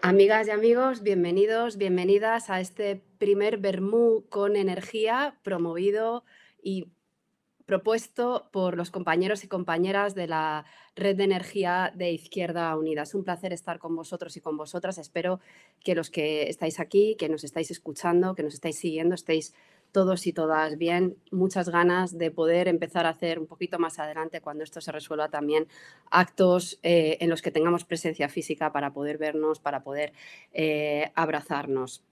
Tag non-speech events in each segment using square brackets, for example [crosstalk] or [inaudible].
Amigas y amigos, bienvenidos, bienvenidas a este primer Bermú con energía promovido y propuesto por los compañeros y compañeras de la Red de Energía de Izquierda Unida. Es un placer estar con vosotros y con vosotras. Espero que los que estáis aquí, que nos estáis escuchando, que nos estáis siguiendo, estéis todos y todas bien, muchas ganas de poder empezar a hacer un poquito más adelante cuando esto se resuelva también actos eh, en los que tengamos presencia física para poder vernos, para poder eh, abrazarnos.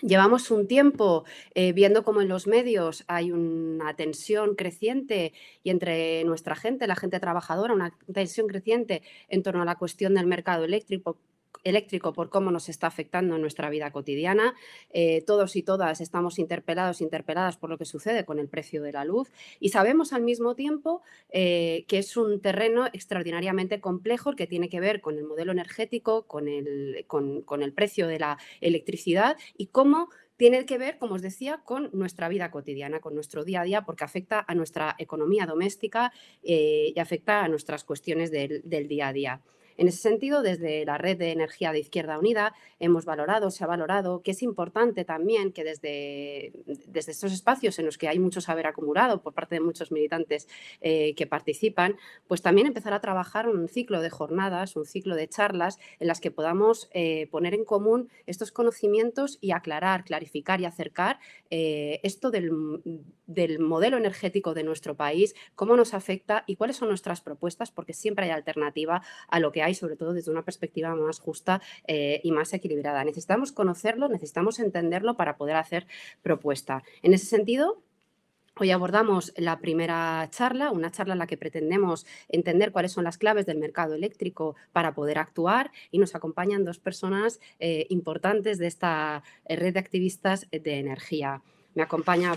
Llevamos un tiempo eh, viendo cómo en los medios hay una tensión creciente y entre nuestra gente, la gente trabajadora, una tensión creciente en torno a la cuestión del mercado eléctrico, eléctrico por cómo nos está afectando en nuestra vida cotidiana. Eh, todos y todas estamos interpelados, interpeladas por lo que sucede con el precio de la luz y sabemos al mismo tiempo eh, que es un terreno extraordinariamente complejo que tiene que ver con el modelo energético, con el, precio de la electricidad y cómo tiene que ver, como os decía, con nuestra vida cotidiana, con nuestro día a día, porque afecta a nuestra economía doméstica eh, y afecta a nuestras cuestiones del día a día. En ese sentido, desde la Red de Energía de Izquierda Unida hemos valorado, se ha valorado que es importante también que desde, desde estos espacios en los que hay mucho saber acumulado por parte de muchos militantes eh, que participan, pues también empezar a trabajar un ciclo de jornadas, un ciclo de charlas en las que podamos eh, poner en común estos conocimientos y aclarar, clarificar y acercar eh, esto del, del modelo energético de nuestro país, cómo nos afecta y cuáles son nuestras propuestas, porque siempre hay alternativa a lo que hay, sobre todo desde una perspectiva más justa eh, y más equilibrada. Necesitamos conocerlo, necesitamos entenderlo para poder hacer propuesta. En ese sentido, Hoy abordamos la primera charla, una charla en la que pretendemos entender cuáles son las claves del mercado eléctrico para poder actuar y nos acompañan dos personas eh, importantes de esta eh, red de activistas de energía. Me acompaña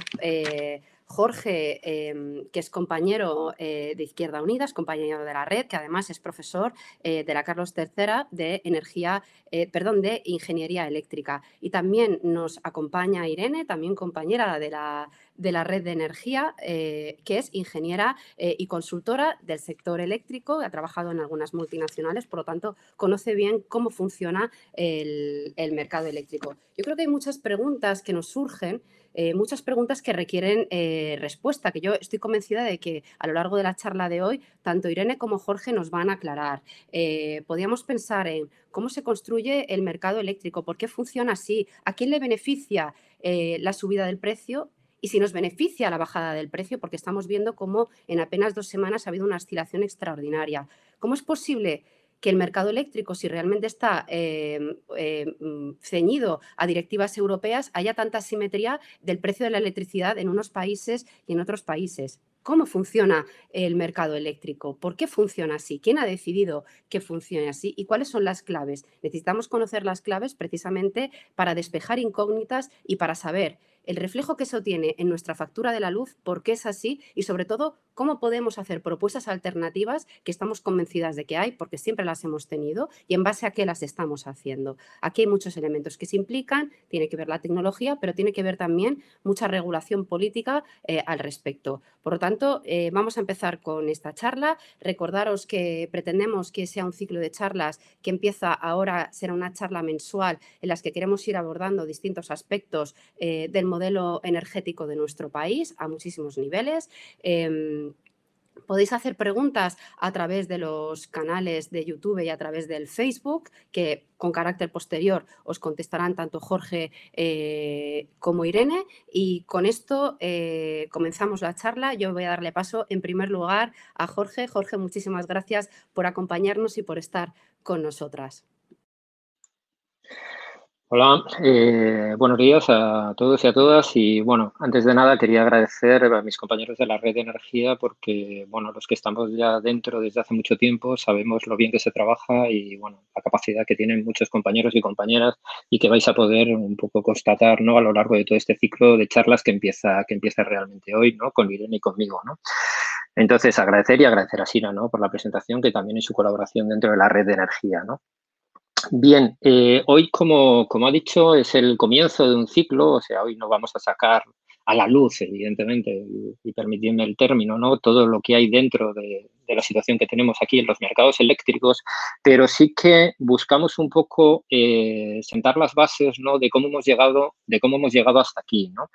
Jorge, em, que es compañero eh, de Izquierda Unida, es compañero de la red, que además es profesor eh, de la Carlos III de energía, eh, perdón, de ingeniería eléctrica. Y también nos acompaña Irene, también compañera de la, de la red de energía, que es ingeniera y consultora del sector eléctrico, ha trabajado en algunas multinacionales, por lo tanto, conoce bien cómo funciona el, mercado eléctrico. Yo creo que hay muchas preguntas que nos surgen eh, muchas preguntas que requieren eh, respuesta, que yo estoy convencida de que a lo largo de la charla de hoy, tanto Irene como Jorge nos van a aclarar. Eh, podríamos pensar en cómo se construye el mercado eléctrico, por qué funciona así, a quién le beneficia la subida del precio y si nos beneficia la bajada del precio, porque estamos viendo cómo en apenas dos semanas ha habido una oscilación extraordinaria. ¿Cómo es posible que el mercado eléctrico, si realmente está em, em, ceñido a directivas europeas, haya tanta simetría del precio de la electricidad en unos países y en otros países. ¿Cómo funciona el mercado eléctrico? ¿Por qué funciona así? ¿Quién ha decidido que funcione así? ¿Y cuáles son las claves? Necesitamos conocer las claves precisamente para despejar incógnitas y para saber el reflejo que eso tiene en nuestra factura de la luz, por qué es así y sobre todo cómo podemos hacer propuestas alternativas que estamos convencidas de que hay, porque siempre las hemos tenido y en base a qué las estamos haciendo. Aquí hay muchos elementos que se implican, tiene que ver la tecnología, pero tiene que ver también mucha regulación política eh, al respecto. Por lo tanto, eh, vamos a empezar con esta charla. Recordaros que pretendemos que sea un ciclo de charlas que empieza ahora, será una charla mensual en las que queremos ir abordando distintos aspectos eh, del modelo energético de nuestro país a muchísimos niveles. Em, podéis hacer preguntas a través de los canales de YouTube y a través del Facebook, que con carácter posterior os contestarán tanto Jorge eh, como Irene. Y con esto eh, comenzamos la charla. Yo voy a darle paso en primer lugar a Jorge. Jorge, muchísimas gracias por acompañarnos y por estar con nosotras. Hola, eh, buenos días a todos y a todas. Y bueno, antes de nada quería agradecer a mis compañeros de la red de energía porque, bueno, los que estamos ya dentro desde hace mucho tiempo sabemos lo bien que se trabaja y, bueno, la capacidad que tienen muchos compañeros y compañeras y que vais a poder un poco constatar, ¿no? A lo largo de todo este ciclo de charlas que empieza, que empieza realmente hoy, ¿no? Con Irene y conmigo, ¿no? Entonces, agradecer y agradecer a Sina, ¿no? Por la presentación que también es su colaboración dentro de la red de energía, ¿no? Bien, eh, hoy, como, como ha dicho, es el comienzo de un ciclo, o sea, hoy no vamos a sacar a la luz, evidentemente, y, permitiendo el término, ¿no? Todo lo que hay dentro de, la situación que tenemos aquí en los mercados eléctricos, pero sí que buscamos un poco eh, sentar las bases ¿no? de cómo hemos llegado, de cómo hemos llegado hasta aquí, ¿no?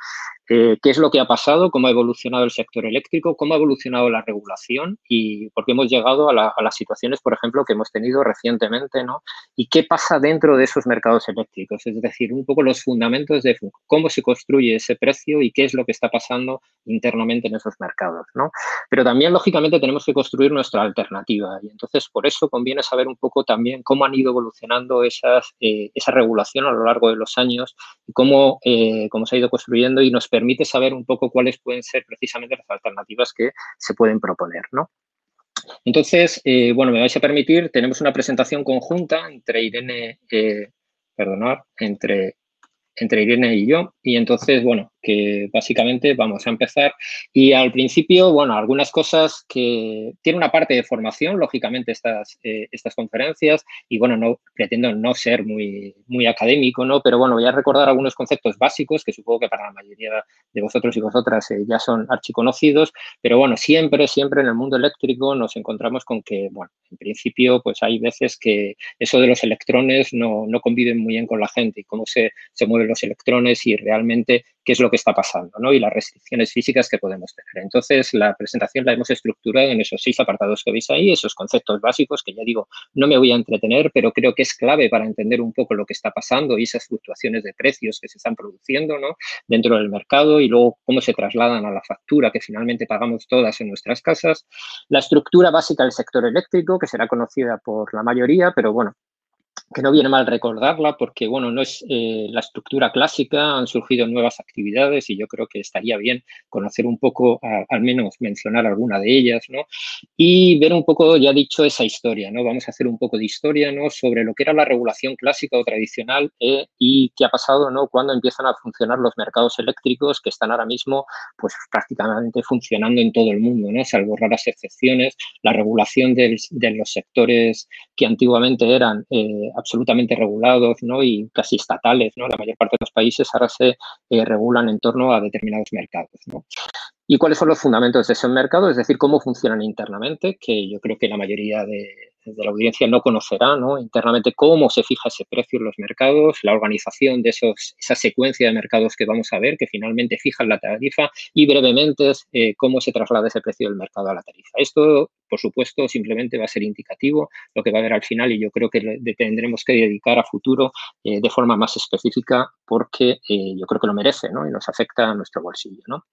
Eh, qué es lo que ha pasado, cómo ha evolucionado el sector eléctrico, cómo ha evolucionado la regulación y por qué hemos llegado a, las situaciones, por ejemplo, que hemos tenido recientemente, ¿no? Y qué pasa dentro de esos mercados eléctricos, es decir, un poco los fundamentos de cómo se construye ese precio y qué es lo que está pasando internamente en esos mercados, ¿no? Pero también, lógicamente, tenemos que construir nuestra alternativa y entonces por eso conviene saber un poco también cómo han ido evolucionando esas, eh, esa regulación a lo largo de los años y cómo, eh, cómo se ha ido construyendo y nos permite saber un poco cuáles pueden ser precisamente las alternativas que se pueden proponer, ¿no? Entonces, eh, bueno, me vais a permitir, tenemos una presentación conjunta entre Irene, eh, perdonad, entre, entre Irene y yo, y entonces, bueno, que básicamente vamos a empezar. Y al principio, bueno, algunas cosas que tiene una parte de formación, lógicamente, estas, eh, estas conferencias, y bueno, no pretendo no ser muy, muy académico, ¿no? Pero bueno, voy a recordar algunos conceptos básicos que supongo que para la mayoría de vosotros y vosotras eh, ya son archiconocidos, pero bueno, siempre, siempre en el mundo eléctrico nos encontramos con que, bueno, en principio, pues hay veces que eso de los electrones no, no conviven muy bien con la gente y cómo se, se mueven los electrones y realmente qué es lo que está pasando ¿no? y las restricciones físicas que podemos tener. Entonces, la presentación la hemos estructurado en esos seis apartados que veis ahí, esos conceptos básicos que ya digo, no me voy a entretener, pero creo que es clave para entender un poco lo que está pasando y esas fluctuaciones de precios que se están produciendo ¿no? dentro del mercado y luego cómo se trasladan a la factura que finalmente pagamos todas en nuestras casas. La estructura básica del sector eléctrico, que será conocida por la mayoría, pero bueno, que no viene mal recordarla porque, bueno, no es eh, la estructura clásica, han surgido nuevas actividades y yo creo que estaría bien conocer un poco, al menos mencionar alguna de ellas, ¿no? Y ver un poco, ya dicho, esa historia, ¿no? Vamos a hacer un poco de historia, ¿no? Sobre lo que era la regulación clásica o tradicional eh, y qué ha pasado, ¿no? Cuando empiezan a funcionar los mercados eléctricos que están ahora mismo, pues prácticamente funcionando en todo el mundo, ¿no? Salvo raras excepciones, la regulación de los sectores que antiguamente eran eh, absolutamente regulados ¿no? y casi estatales. ¿no? La mayor parte de los países ahora se eh, regulan en torno a determinados mercados. ¿no? ¿Y cuáles son los fundamentos de ese mercado? Es decir, cómo funcionan internamente, que yo creo que la mayoría de, de la audiencia no conocerá ¿no? internamente cómo se fija ese precio en los mercados, la organización de esos, esa secuencia de mercados que vamos a ver, que finalmente fijan la tarifa y brevemente eh, cómo se traslada ese precio del mercado a la tarifa. Esto, por supuesto, simplemente va a ser indicativo lo que va a haber al final y yo creo que tendremos que dedicar a futuro eh, de forma más específica porque eh, yo creo que lo merece ¿no? y nos afecta a nuestro bolsillo. ¿no?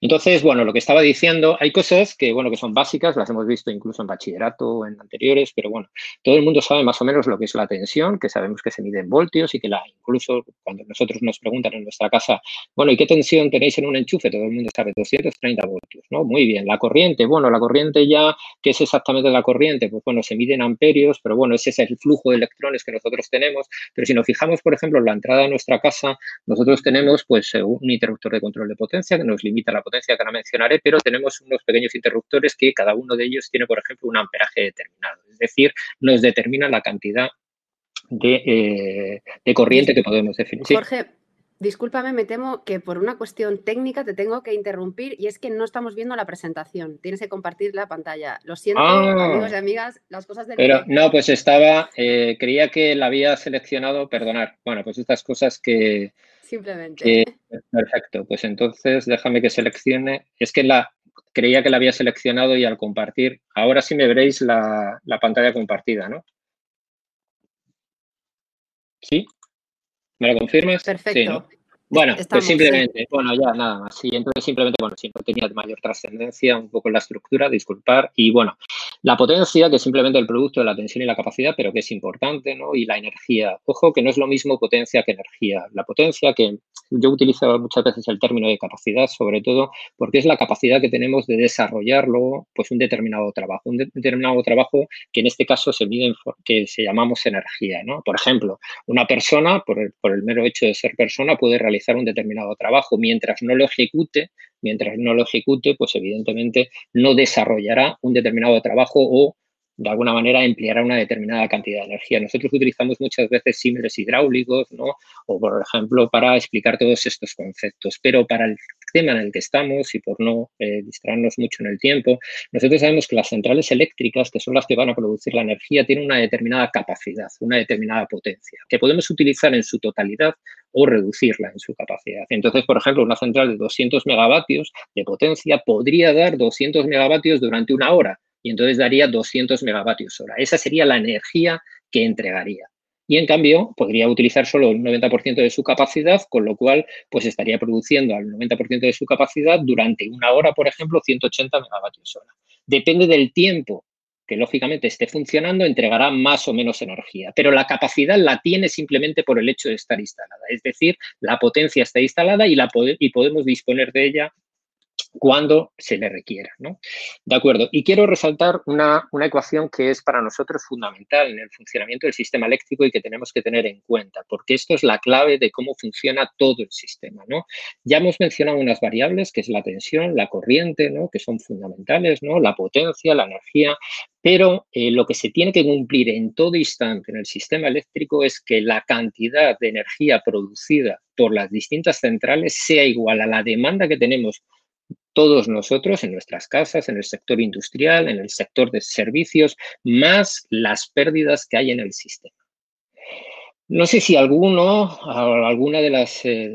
Entonces, bueno, lo que estaba diciendo, hay cosas que, bueno, que son básicas, las hemos visto incluso en bachillerato o en anteriores, pero bueno, todo el mundo sabe más o menos lo que es la tensión, que sabemos que se mide en voltios y que la, incluso cuando nosotros nos preguntan en nuestra casa, bueno, ¿y qué tensión tenéis en un enchufe? Todo el mundo sabe 230 voltios, ¿no? Muy bien. La corriente, bueno, la corriente ya, ¿qué es exactamente la corriente? Pues bueno, se mide en amperios, pero bueno, ese es el flujo de electrones que nosotros tenemos, pero si nos fijamos, por ejemplo, en la entrada de nuestra casa, nosotros tenemos pues un interruptor de control de potencia que nos limita la potencia que ahora mencionaré, pero tenemos unos pequeños interruptores que cada uno de ellos tiene, por ejemplo, un amperaje determinado. Es decir, nos determina la cantidad de, eh, corriente que podemos definir. Jorge, discúlpame, me temo que por una cuestión técnica te tengo que interrumpir y es que no estamos viendo la presentación. Tienes que compartir la pantalla. Lo siento, ah. amigos y amigas, las cosas del Pero no, pues estaba, eh, creía que la había seleccionado, perdonar. Bueno, pues estas cosas que, Simplemente. perfecto, pues entonces déjame que seleccione. Es que la creía que la había seleccionado y al compartir, ahora sí me veréis la, pantalla compartida, ¿no? ¿Sí? ¿Me lo confirmas? Perfecto. Bueno, pues simplemente, bueno, ya nada más. Sí, entonces simplemente, bueno, si no tenía mayor trascendencia, un poco la estructura, disculpar. Y bueno, la potencia, que es simplemente el producto de la tensión y la capacidad, pero que es importante, ¿no? Y la energía. Ojo, que no es lo mismo potencia que energía. La potencia, que yo utilizo muchas veces el término de capacidad, sobre todo porque es la capacidad que tenemos de desarrollarlo, pues un determinado trabajo. Un determinado trabajo que en este caso se mide en, que se llamamos energía, ¿no? Por ejemplo, una persona, por el, por el mero hecho de ser persona, puede realizar un determinado trabajo. Mientras no lo ejecute, mientras no lo ejecute, pues evidentemente no desarrollará un determinado trabajo o de alguna manera empleará una determinada cantidad de energía. Nosotros utilizamos muchas veces símiles hidráulicos, ¿no? O, por ejemplo, para explicar todos estos conceptos. Pero para el en el que estamos y por no eh, distraernos mucho en el tiempo, nosotros sabemos que las centrales eléctricas, que son las que van a producir la energía, tienen una determinada capacidad, una determinada potencia, que podemos utilizar en su totalidad o reducirla en su capacidad. Entonces, por ejemplo, una central de 200 megavatios de potencia podría dar 200 megavatios durante una hora y entonces daría 200 megavatios hora. Esa sería la energía que entregaría y en cambio podría utilizar solo el 90% de su capacidad, con lo cual pues estaría produciendo al 90% de su capacidad durante una hora, por ejemplo, 180 megavatios hora. Depende del tiempo que lógicamente esté funcionando, entregará más o menos energía, pero la capacidad la tiene simplemente por el hecho de estar instalada, es decir, la potencia está instalada y, la y podemos disponer de ella cuando se le requiera. ¿no? De acuerdo. Y quiero resaltar una, ecuación que es para nosotros fundamental en el funcionamiento del sistema eléctrico y que tenemos que tener en cuenta, porque esto es la clave de cómo funciona todo el sistema. ¿no? Ya hemos mencionado unas variables, que es la tensión, la corriente, ¿no? que son fundamentales, ¿no? la potencia, la energía, pero eh, lo que se tiene que cumplir en todo instante en el sistema eléctrico es que la cantidad de energía producida por las distintas centrales sea igual a la demanda que tenemos todos nosotros en nuestras casas, en el sector industrial, en el sector de servicios, más las pérdidas que hay en el sistema. No sé si alguno, alguna de las eh,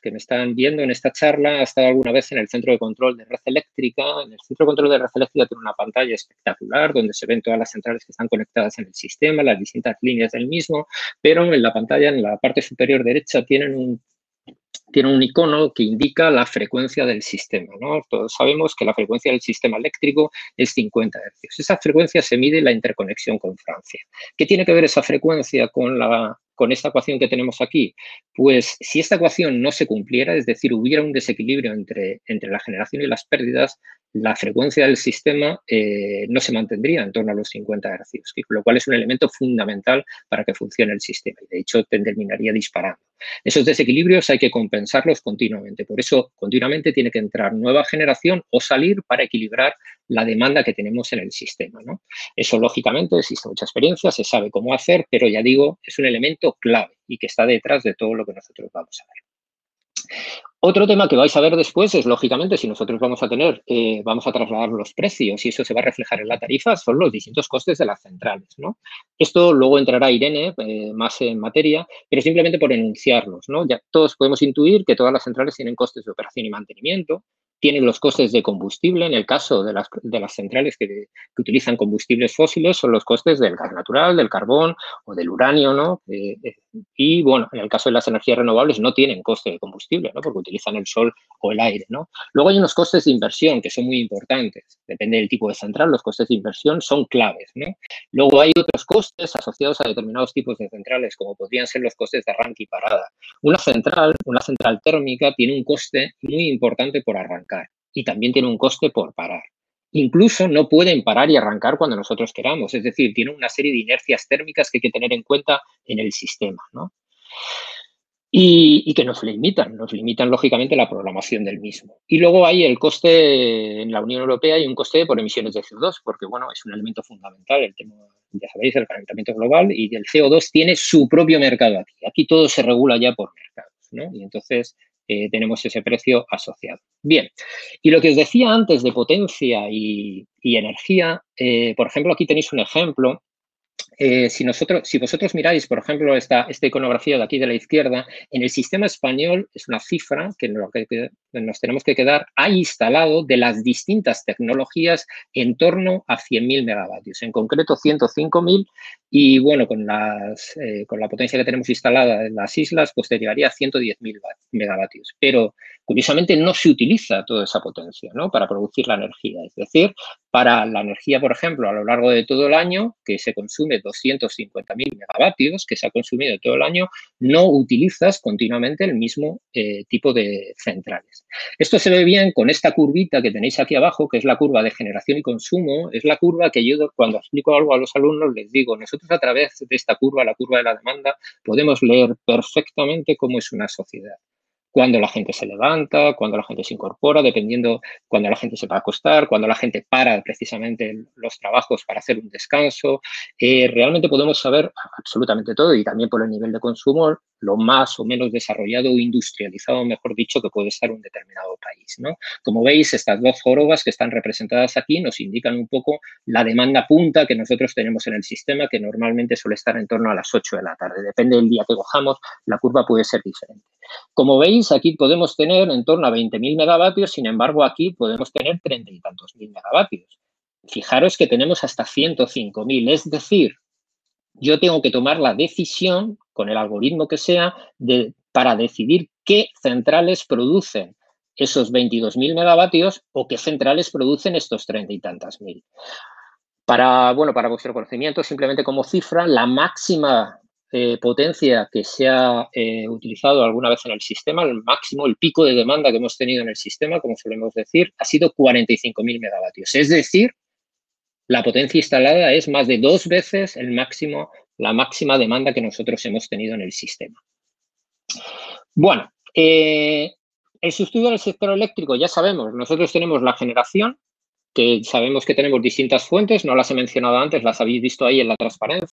que me están viendo en esta charla ha estado alguna vez en el centro de control de red eléctrica. En el centro de control de red eléctrica tiene una pantalla espectacular donde se ven todas las centrales que están conectadas en el sistema, las distintas líneas del mismo, pero en la pantalla, en la parte superior derecha, tienen un tiene un icono que indica la frecuencia del sistema. ¿no? Todos sabemos que la frecuencia del sistema eléctrico es 50 Hz. Esa frecuencia se mide en la interconexión con Francia. ¿Qué tiene que ver esa frecuencia con la con esta ecuación que tenemos aquí? Pues si esta ecuación no se cumpliera, es decir, hubiera un desequilibrio entre, entre la generación y las pérdidas, la frecuencia del sistema eh, no se mantendría en torno a los 50 Hz, lo cual es un elemento fundamental para que funcione el sistema y de hecho terminaría disparando. Esos desequilibrios hay que compensarlos continuamente, por eso continuamente tiene que entrar nueva generación o salir para equilibrar la demanda que tenemos en el sistema. ¿no? Eso, lógicamente, existe mucha experiencia, se sabe cómo hacer, pero ya digo, es un elemento clave y que está detrás de todo lo que nosotros vamos a ver. Otro tema que vais a ver después es, lógicamente, si nosotros vamos a tener, eh, vamos a trasladar los precios y eso se va a reflejar en la tarifa, son los distintos costes de las centrales. ¿no? Esto luego entrará Irene eh, más en materia, pero simplemente por enunciarlos. ¿no? Ya todos podemos intuir que todas las centrales tienen costes de operación y mantenimiento, tienen los costes de combustible. En el caso de las, de las centrales que, que, utilizan combustibles fósiles, son los costes del gas natural, del carbón o del uranio, ¿no? Eh, y, bueno, en el caso de las energías renovables no tienen coste de combustible, ¿no? Porque utilizan el sol o el aire, ¿no? Luego hay unos costes de inversión que son muy importantes. Depende del tipo de central, los costes de inversión son claves, ¿no? Luego hay otros costes asociados a determinados tipos de centrales, como podrían ser los costes de arranque y parada. Una central, una central térmica, tiene un coste muy importante por arrancar y también tiene un coste por parar. Incluso no pueden parar y arrancar cuando nosotros queramos, es decir, tiene una serie de inercias térmicas que hay que tener en cuenta en el sistema. ¿no? Y, que nos limitan, nos limitan lógicamente la programación del mismo. Y luego hay el coste en la Unión Europea hay un coste por emisiones de CO2, porque bueno, es un elemento fundamental, el tema, ya sabéis, el calentamiento global y el CO2 tiene su propio mercado aquí. Aquí todo se regula ya por mercados, ¿no? Y entonces eh, tenemos ese precio asociado. Bien, y lo que os decía antes de potencia y, energía, eh, por ejemplo, aquí tenéis un ejemplo eh, si, nosotros, si vosotros miráis, por ejemplo, esta, esta, iconografía de aquí de la izquierda, en el sistema español es una cifra que, nos tenemos que quedar, ha instalado de las distintas tecnologías en torno a 100.000 megavatios, en concreto 105.000 y bueno, con, las, eh, con la potencia que tenemos instalada en las islas, pues te llegaría a 110.000 megavatios. Pero curiosamente no se utiliza toda esa potencia ¿no? para producir la energía. Es decir, para la energía, por ejemplo, a lo largo de todo el año, que se consume 250.000 megavatios, que se ha consumido todo el año, no utilizas continuamente el mismo eh, tipo de centrales. Esto se ve bien con esta curvita que tenéis aquí abajo, que es la curva de generación y consumo. Es la curva que yo cuando explico algo a los alumnos les digo, nosotros a través de esta curva, la curva de la demanda, podemos leer perfectamente cómo es una sociedad. Cuando la gente se levanta, cuando la gente se incorpora, dependiendo cuando la gente se va a acostar, cuando la gente para precisamente los trabajos para hacer un descanso. Eh, realmente podemos saber absolutamente todo y también por el nivel de consumo lo más o menos desarrollado o industrializado, mejor dicho, que puede estar un determinado país. ¿no? Como veis, estas dos jorobas que están representadas aquí nos indican un poco la demanda punta que nosotros tenemos en el sistema, que normalmente suele estar en torno a las 8 de la tarde. Depende del día que cojamos, la curva puede ser diferente. Como veis, aquí podemos tener en torno a 20.000 megavatios, sin embargo, aquí podemos tener 30 y tantos mil megavatios. Fijaros que tenemos hasta 105.000, es decir, yo tengo que tomar la decisión, con el algoritmo que sea, de, para decidir qué centrales producen esos 22.000 megavatios o qué centrales producen estos 30 y tantas mil. Para, bueno, para vuestro conocimiento, simplemente como cifra, la máxima eh, potencia que se ha eh, utilizado alguna vez en el sistema, el máximo, el pico de demanda que hemos tenido en el sistema, como solemos decir, ha sido 45.000 megavatios. Es decir, la potencia instalada es más de dos veces el máximo, la máxima demanda que nosotros hemos tenido en el sistema. Bueno, eh, el sustituto del sector eléctrico, ya sabemos, nosotros tenemos la generación, que sabemos que tenemos distintas fuentes, no las he mencionado antes, las habéis visto ahí en la transparencia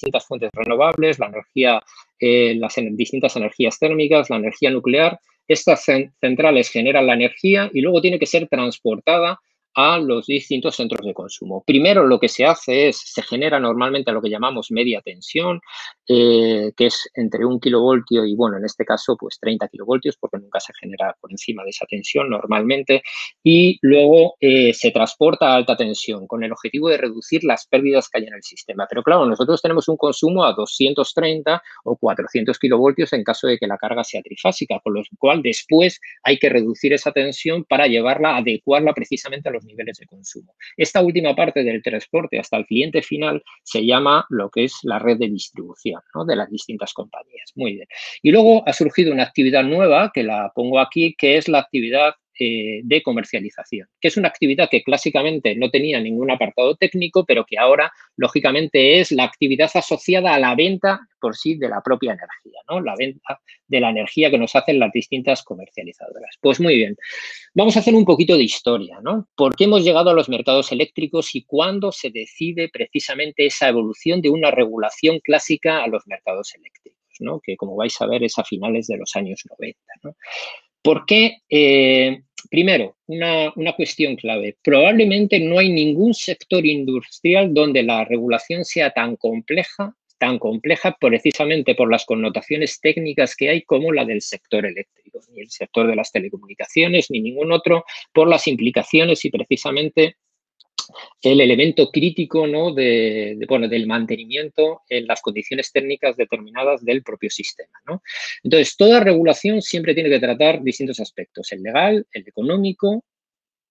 distintas fuentes renovables, la energía, eh, las distintas energías térmicas, la energía nuclear. Estas centrales generan la energía y luego tiene que ser transportada a los distintos centros de consumo. Primero lo que se hace es, se genera normalmente lo que llamamos media tensión, eh, que es entre un kilovoltio y, bueno, en este caso, pues 30 kilovoltios, porque nunca se genera por encima de esa tensión normalmente, y luego eh, se transporta a alta tensión con el objetivo de reducir las pérdidas que hay en el sistema. Pero claro, nosotros tenemos un consumo a 230 o 400 kilovoltios en caso de que la carga sea trifásica, con lo cual después hay que reducir esa tensión para llevarla, adecuarla precisamente a los niveles de consumo. Esta última parte del transporte hasta el cliente final se llama lo que es la red de distribución de las distintas compañías. Muy bien. Y luego ha surgido una actividad nueva que la pongo aquí, que es la actividad eh, de comercialización, que es una actividad que clásicamente no tenía ningún apartado técnico, pero que ahora, lógicamente, es la actividad asociada a la venta por sí de la propia energía, ¿no? La venta de la energía que nos hacen las distintas comercializadoras. Pues muy bien, vamos a hacer un poquito de historia, ¿no? ¿Por qué hemos llegado a los mercados eléctricos y cuándo se decide precisamente esa evolución de una regulación clásica a los mercados eléctricos? ¿no? que como vais a ver es a finales de los años 90. ¿no? ¿Por qué? Eh, primero, una, una, cuestión clave. Probablemente no hay ningún sector industrial donde la regulación sea tan compleja, tan compleja precisamente por las connotaciones técnicas que hay como la del sector eléctrico, ni el sector de las telecomunicaciones, ni ningún otro, por las implicaciones y precisamente el elemento crítico ¿no? de, bueno, del mantenimiento en las condiciones técnicas determinadas del propio sistema. ¿no? Entonces, toda regulación siempre tiene que tratar distintos aspectos, el legal, el económico,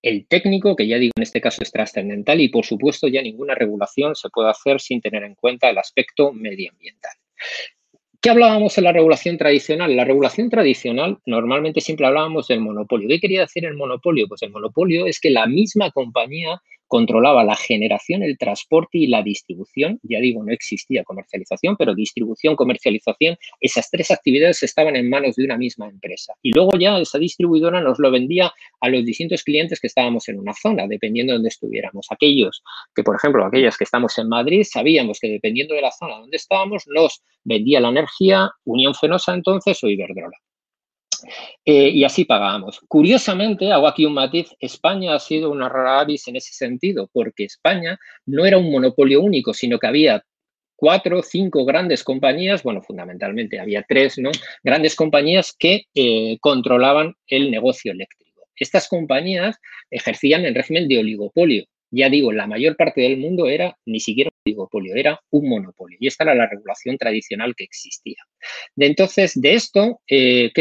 el técnico, que ya digo en este caso es trascendental, y por supuesto ya ninguna regulación se puede hacer sin tener en cuenta el aspecto medioambiental. ¿Qué hablábamos en la regulación tradicional? La regulación tradicional normalmente siempre hablábamos del monopolio. ¿Qué quería decir el monopolio? Pues el monopolio es que la misma compañía controlaba la generación, el transporte y la distribución. Ya digo, no existía comercialización, pero distribución, comercialización, esas tres actividades estaban en manos de una misma empresa. Y luego ya esa distribuidora nos lo vendía a los distintos clientes que estábamos en una zona, dependiendo de donde estuviéramos. Aquellos que, por ejemplo, aquellas que estamos en Madrid, sabíamos que dependiendo de la zona donde estábamos, nos vendía la energía Unión Fenosa entonces o Iberdrola. Eh, y así pagábamos. Curiosamente, hago aquí un matiz, España ha sido una rara avis en ese sentido, porque España no era un monopolio único, sino que había cuatro, cinco grandes compañías, bueno, fundamentalmente había tres, ¿no? Grandes compañías que eh, controlaban el negocio eléctrico. Estas compañías ejercían el régimen de oligopolio, ya digo, la mayor parte del mundo era ni siquiera un oligopolio, era un monopolio. Y esta era la regulación tradicional que existía. De entonces, de esto, eh,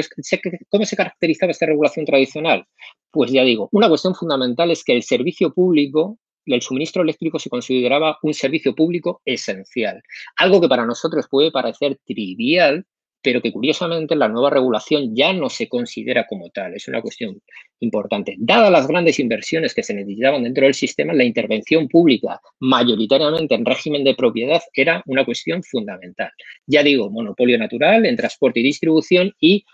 ¿cómo se caracterizaba esta regulación tradicional? Pues ya digo, una cuestión fundamental es que el servicio público el suministro eléctrico se consideraba un servicio público esencial. Algo que para nosotros puede parecer trivial, pero que curiosamente la nueva regulación ya no se considera como tal. Es una cuestión importante. Dadas las grandes inversiones que se necesitaban dentro del sistema, la intervención pública, mayoritariamente en régimen de propiedad, era una cuestión fundamental. Ya digo, monopolio natural en transporte y distribución y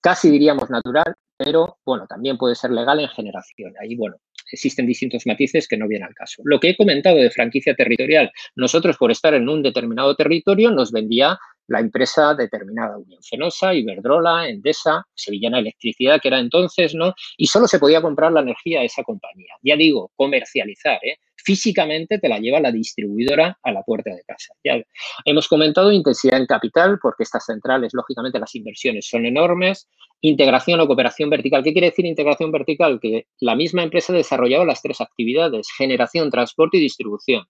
casi diríamos natural, pero bueno, también puede ser legal en generación. Ahí, bueno, existen distintos matices que no vienen al caso. Lo que he comentado de franquicia territorial, nosotros por estar en un determinado territorio nos vendía la empresa determinada, Unión Fenosa, Iberdrola, Endesa, Sevillana Electricidad, que era entonces, ¿no? Y solo se podía comprar la energía a esa compañía. Ya digo, comercializar, ¿eh? Físicamente te la lleva la distribuidora a la puerta de casa. Ya hemos comentado intensidad en capital, porque estas centrales, lógicamente, las inversiones son enormes. Integración o cooperación vertical. ¿Qué quiere decir integración vertical? Que la misma empresa desarrollaba las tres actividades, generación, transporte y distribución.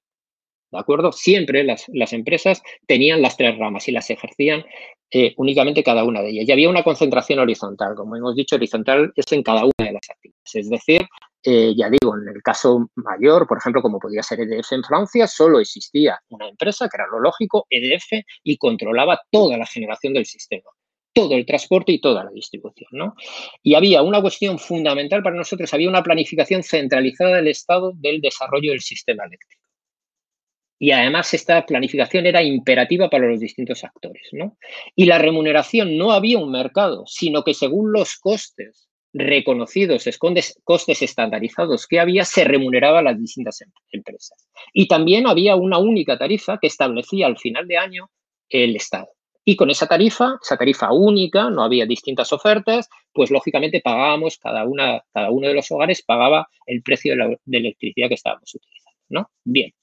¿De acuerdo? Siempre las, empresas tenían las tres ramas y las ejercían eh, únicamente cada una de ellas. Y había una concentración horizontal. Como hemos dicho, horizontal es en cada una de las actividades. Es decir, eh, ya digo, en el caso mayor, por ejemplo, como podía ser EDF en Francia, solo existía una empresa, que era lo lógico, EDF, y controlaba toda la generación del sistema todo el transporte y toda la distribución. ¿no? Y había una cuestión fundamental para nosotros, había una planificación centralizada del Estado del desarrollo del sistema eléctrico y además esta planificación era imperativa para los distintos actores. ¿no? Y la remuneración no había un mercado, sino que según los costes reconocidos, costes estandarizados que había, se remuneraba a las distintas em-, empresas. Y también había una única tarifa que establecía al final de año el Estado. Y con esa tarifa, esa tarifa única, no había distintas ofertas, pues lógicamente pagábamos, cada, una, cada uno de los hogares pagaba el precio de la de electricidad que estábamos utilizando. ¿no? Bien,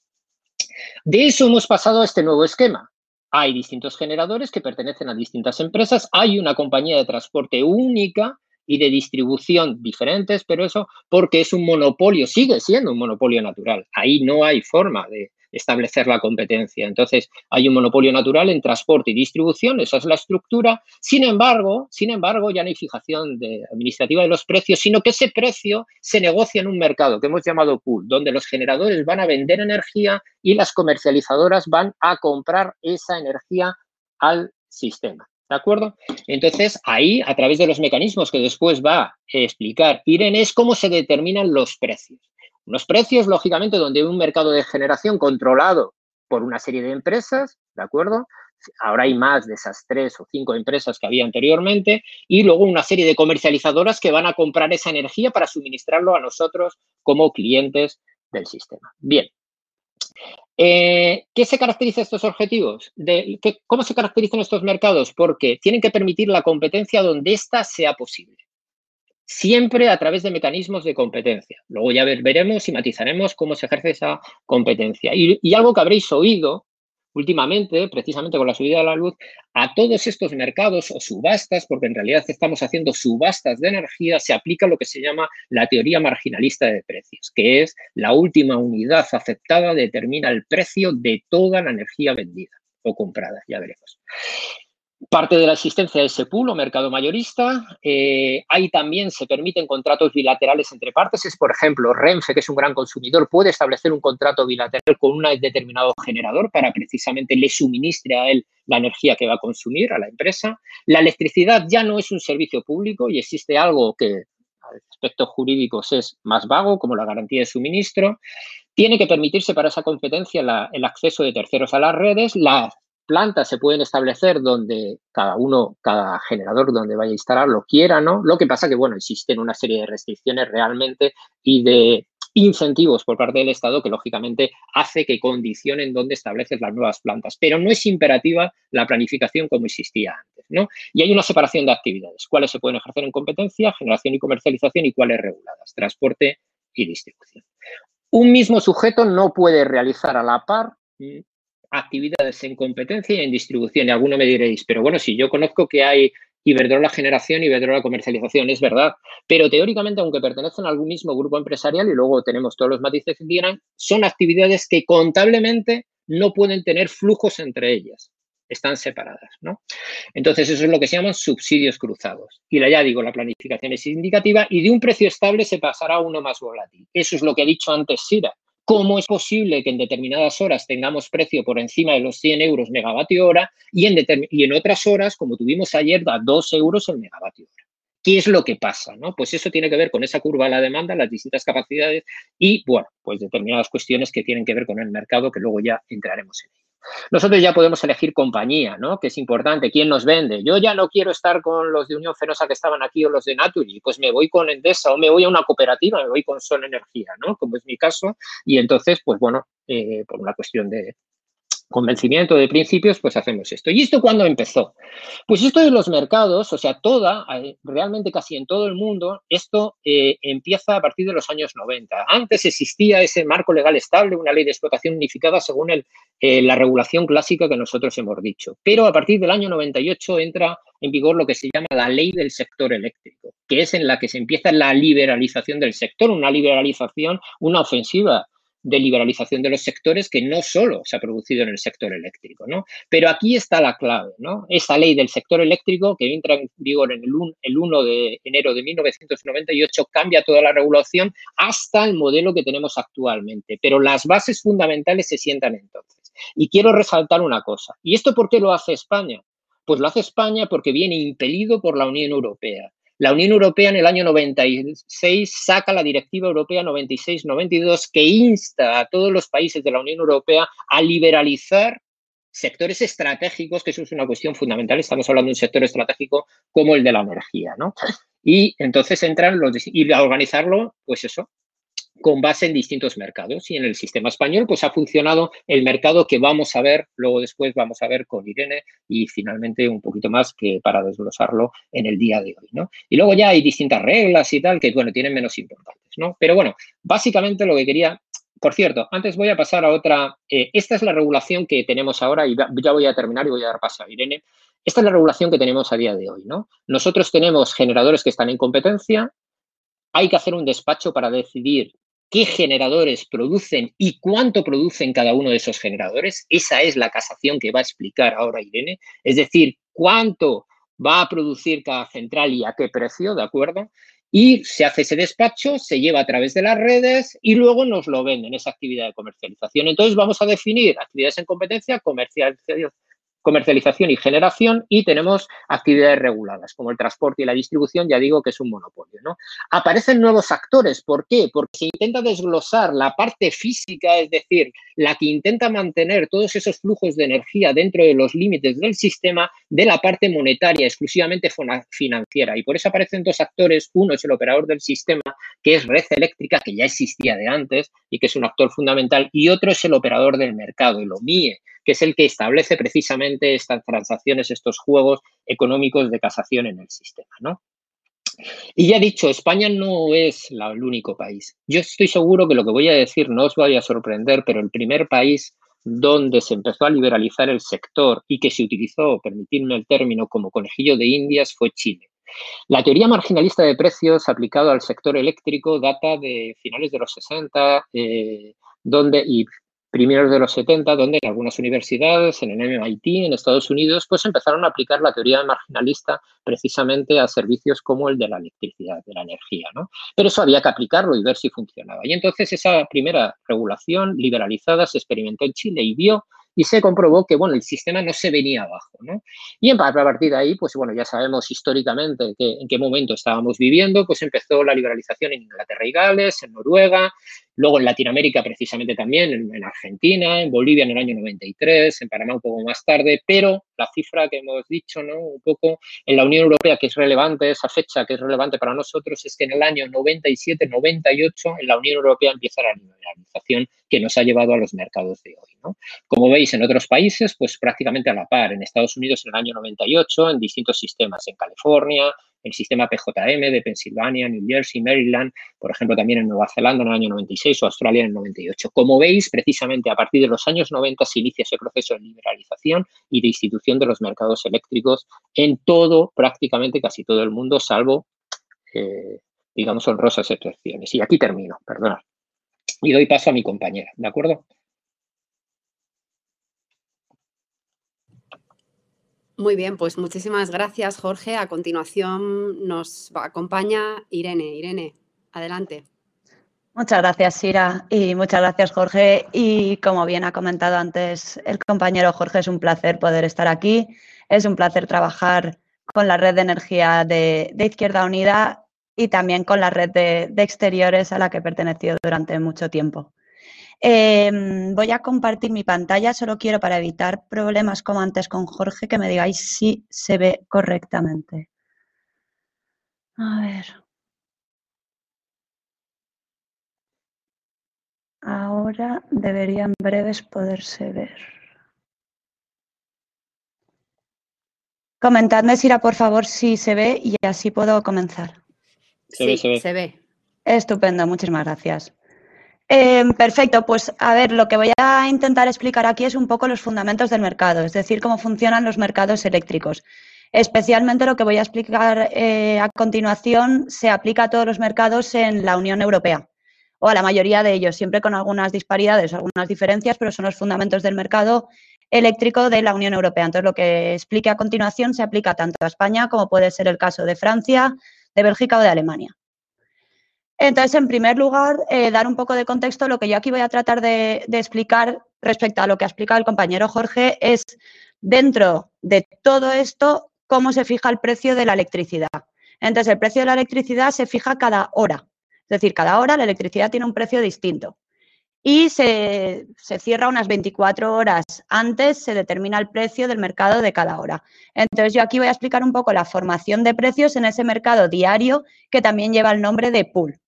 de eso hemos pasado a este nuevo esquema. Hay distintos generadores que pertenecen a distintas empresas, hay una compañía de transporte única y de distribución diferentes, pero eso porque es un monopolio, sigue siendo un monopolio natural. Ahí no hay forma de, establecer la competencia. Entonces, hay un monopolio natural en transporte y distribución, esa es la estructura. Sin embargo, sin embargo, ya no hay fijación administrativa de los precios, sino que ese precio se negocia en un mercado que hemos llamado pool, donde los generadores van a vender energía y las comercializadoras van a comprar esa energía al sistema. ¿De acuerdo? Entonces, ahí, a través de los mecanismos que después va a explicar Irene, es cómo se determinan los precios. Unos precios, lógicamente, donde un mercado de generación controlado por una serie de empresas, ¿de acuerdo? Ahora hay más de esas tres o cinco empresas que había anteriormente y luego una serie de comercializadoras que van a comprar esa energía para suministrarlo a nosotros como clientes del sistema. Bien. Eh, ¿Qué se caracteriza estos objetivos? ¿Cómo se caracterizan estos mercados? Porque tienen que permitir la competencia donde ésta sea posible siempre a través de mecanismos de competencia. Luego ya veremos y matizaremos cómo se ejerce esa competencia. Y, algo que habréis oído últimamente, precisamente con la subida de la luz, a todos estos mercados o subastas, porque en realidad estamos haciendo subastas de energía, se aplica lo que se llama la teoría marginalista de precios, que es la última unidad aceptada determina el precio de toda la energía vendida o comprada, ya veremos. Parte de la existencia de ese pool o mercado mayorista. Eh, ahí también se permiten contratos bilaterales entre partes. Es, por ejemplo, Renfe, que es un gran consumidor, puede establecer un contrato bilateral con un determinado generador para precisamente le suministre a él la energía que va a consumir a la empresa. La electricidad ya no es un servicio público y existe algo que a aspectos jurídicos es más vago, como la garantía de suministro. Tiene que permitirse para esa competencia el acceso de terceros a las redes, la plantas se pueden establecer donde cada uno, cada generador donde vaya a instalar lo quiera, ¿no? Lo que pasa que, bueno, existen una serie de restricciones realmente y de incentivos por parte del Estado que, lógicamente, hace que condicionen dónde estableces las nuevas plantas. Pero no es imperativa la planificación como existía antes, ¿no? Y hay una separación de actividades. ¿Cuáles se pueden ejercer en competencia? Generación y comercialización y cuáles reguladas. Transporte y distribución. Un mismo sujeto no puede realizar a la par actividades en competencia y en distribución. Y alguno me diréis, pero bueno, si yo conozco que hay Iberdrola generación y Iberdrola comercialización, es verdad. Pero teóricamente, aunque pertenecen a algún mismo grupo empresarial y luego tenemos todos los matices que quieran, son actividades que contablemente no pueden tener flujos entre ellas. Están separadas, ¿no? Entonces, eso es lo que se llaman subsidios cruzados. Y ya digo, la planificación es indicativa y de un precio estable se pasará a uno más volátil. Eso es lo que ha dicho antes Sira. ¿Cómo es posible que en determinadas horas tengamos precio por encima de los 100 euros megavatio hora y en, otras horas, como tuvimos ayer, da 2 euros el megavatio hora? ¿Qué es lo que pasa? ¿no? Pues eso tiene que ver con esa curva de la demanda, las distintas capacidades y, bueno, pues determinadas cuestiones que tienen que ver con el mercado que luego ya entraremos en ello. Nosotros ya podemos elegir compañía, ¿no? Que es importante, quién nos vende. Yo ya no quiero estar con los de Unión Fenosa que estaban aquí o los de Naturi, pues me voy con Endesa o me voy a una cooperativa, me voy con Son Energía, ¿no? Como es mi caso. Y entonces, pues bueno, eh, por una cuestión de, convencimiento de principios, pues hacemos esto. ¿Y esto cuándo empezó? Pues esto de los mercados, o sea, toda, eh, realmente casi en todo el mundo, esto eh, empieza a partir de los años 90. Antes existía ese marco legal estable, una ley de explotación unificada según el, eh, la regulación clásica que nosotros hemos dicho. Pero a partir del año 98 entra en vigor lo que se llama la ley del sector eléctrico, que es en la que se empieza la liberalización del sector, una liberalización, una ofensiva de liberalización de los sectores que no solo se ha producido en el sector eléctrico, ¿no? Pero aquí está la clave, ¿no? Esa ley del sector eléctrico que entra en vigor en el, el 1 de enero de 1998 cambia toda la regulación hasta el modelo que tenemos actualmente, pero las bases fundamentales se sientan entonces. Y quiero resaltar una cosa, ¿y esto por qué lo hace España? Pues lo hace España porque viene impelido por la Unión Europea. La Unión Europea en el año 96 saca la Directiva Europea 96-92 que insta a todos los países de la Unión Europea a liberalizar sectores estratégicos, que eso es una cuestión fundamental. Estamos hablando de un sector estratégico como el de la energía, ¿no? Y entonces entran los y a organizarlo, pues eso, con base en distintos mercados. Y en el sistema español, pues ha funcionado el mercado que vamos a ver, luego después vamos a ver con Irene y finalmente un poquito más que para desglosarlo en el día de hoy, ¿no? Y luego ya hay distintas reglas y tal que, bueno, tienen menos importantes, ¿no? Pero bueno, básicamente lo que quería... Por cierto, antes voy a pasar a otra. Eh, esta es la regulación que tenemos ahora y ya voy a terminar y voy a dar paso a Irene. Esta es la regulación que tenemos a día de hoy, ¿no? Nosotros tenemos generadores que están en competencia, hay que hacer un despacho para decidir qué generadores producen y cuánto producen cada uno de esos generadores. Esa es la casación que va a explicar ahora Irene. Es decir, cuánto va a producir cada central y a qué precio, ¿de acuerdo? Y se hace ese despacho, se lleva a través de las redes y luego nos lo venden, esa actividad de comercialización. Entonces vamos a definir actividades en competencia, comercialización comercialización y generación y tenemos actividades reguladas, como el transporte y la distribución, ya digo que es un monopolio. ¿no? Aparecen nuevos actores, ¿por qué? Porque se intenta desglosar la parte física, es decir, la que intenta mantener todos esos flujos de energía dentro de los límites del sistema, de la parte monetaria, exclusivamente financiera. Y por eso aparecen dos actores, uno es el operador del sistema, que es red eléctrica, que ya existía de antes y que es un actor fundamental, y otro es el operador del mercado, el OMIE, que es el que establece precisamente estas transacciones, estos juegos económicos de casación en el sistema. ¿no? Y ya dicho, España no es el único país. Yo estoy seguro que lo que voy a decir no os vaya a sorprender, pero el primer país donde se empezó a liberalizar el sector y que se utilizó, permitidme el término, como conejillo de indias fue Chile. La teoría marginalista de precios aplicado al sector eléctrico data de finales de los 60, eh, donde, y primeros de los 70, donde en algunas universidades, en el MIT, en Estados Unidos, pues empezaron a aplicar la teoría marginalista precisamente a servicios como el de la electricidad, de la energía, ¿no? Pero eso había que aplicarlo y ver si funcionaba. Y entonces esa primera regulación liberalizada se experimentó en Chile y vio y se comprobó que, bueno, el sistema no se venía abajo, ¿no? Y a partir de ahí, pues, bueno, ya sabemos históricamente en qué momento estábamos viviendo, pues empezó la liberalización en Inglaterra y Gales, en Noruega, luego en Latinoamérica precisamente también, en, Argentina, en Bolivia en el año 93, en Panamá un poco más tarde, pero la cifra que hemos dicho, ¿no? Un poco en la Unión Europea, que es relevante, esa fecha que es relevante para nosotros, es que en el año 97-98 en la Unión Europea empieza la liberalización que nos ha llevado a los mercados de hoy, ¿no? Como veis, en otros países, pues prácticamente a la par, en Estados Unidos en el año 98, en distintos sistemas, en California, el sistema PJM de Pensilvania, New Jersey, Maryland, por ejemplo, también en Nueva Zelanda en el año 96 o Australia en el 98. Como veis, precisamente a partir de los años 90 se inicia ese proceso de liberalización y de institución de los mercados eléctricos en todo, prácticamente casi todo el mundo, salvo, eh, digamos, honrosas excepciones. Y aquí termino, perdonad. Y doy paso a mi compañera, ¿de acuerdo? Muy bien, pues muchísimas gracias, Jorge. A continuación nos acompaña Irene. Irene, adelante. Muchas gracias, Sira, y muchas gracias, Jorge. Y como bien ha comentado antes el compañero Jorge, es un placer poder estar aquí. Es un placer trabajar con la red de energía de, Izquierda Unida y también con la red de, exteriores a la que he pertenecido durante mucho tiempo. Em, voy a compartir mi pantalla, solo quiero para evitar problemas como antes con Jorge que me digáis si se ve correctamente. A ver. Ahora deberían breves poderse ver. Comentadme, Sira, por favor, si se ve y así puedo comenzar. sí, se ve. Estupendo, muchísimas gracias. Em, perfecto, pues a ver, lo que voy a intentar explicar aquí es un poco los fundamentos del mercado, es decir, cómo funcionan los mercados eléctricos. Especialmente lo que voy a explicar eh, a continuación se aplica a todos los mercados en la Unión Europea o a la mayoría de ellos, siempre con algunas disparidades, algunas diferencias, pero son los fundamentos del mercado eléctrico de la Unión Europea. Entonces, lo que explique a continuación se aplica tanto a España como puede ser el caso de Francia, de Bélgica o de Alemania. Entonces, en primer lugar, eh, dar un poco de contexto. Lo que yo aquí voy a tratar de, de explicar respecto a lo que ha explicado el compañero Jorge es, dentro de todo esto, cómo se fija el precio de la electricidad. Entonces, el precio de la electricidad se fija cada hora. Es decir, cada hora la electricidad tiene un precio distinto. Y se, cierra unas 24 horas antes, se determina el precio del mercado de cada hora. Entonces, yo aquí voy a explicar un poco la formación de precios en ese mercado diario que también lleva el nombre de pool.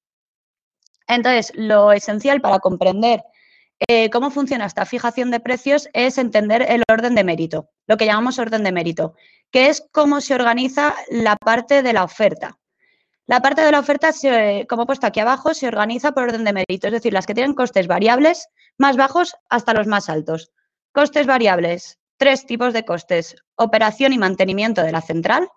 Entonces, lo esencial para comprender eh, cómo funciona esta fijación de precios es entender el orden de mérito, lo que llamamos orden de mérito, que es cómo se organiza la parte de la oferta. La parte de la oferta, como he puesto aquí abajo, se organiza por orden de mérito, es decir, las que tienen costes variables más bajos hasta los más altos. Costes variables, tres tipos de costes, operación y mantenimiento de la central,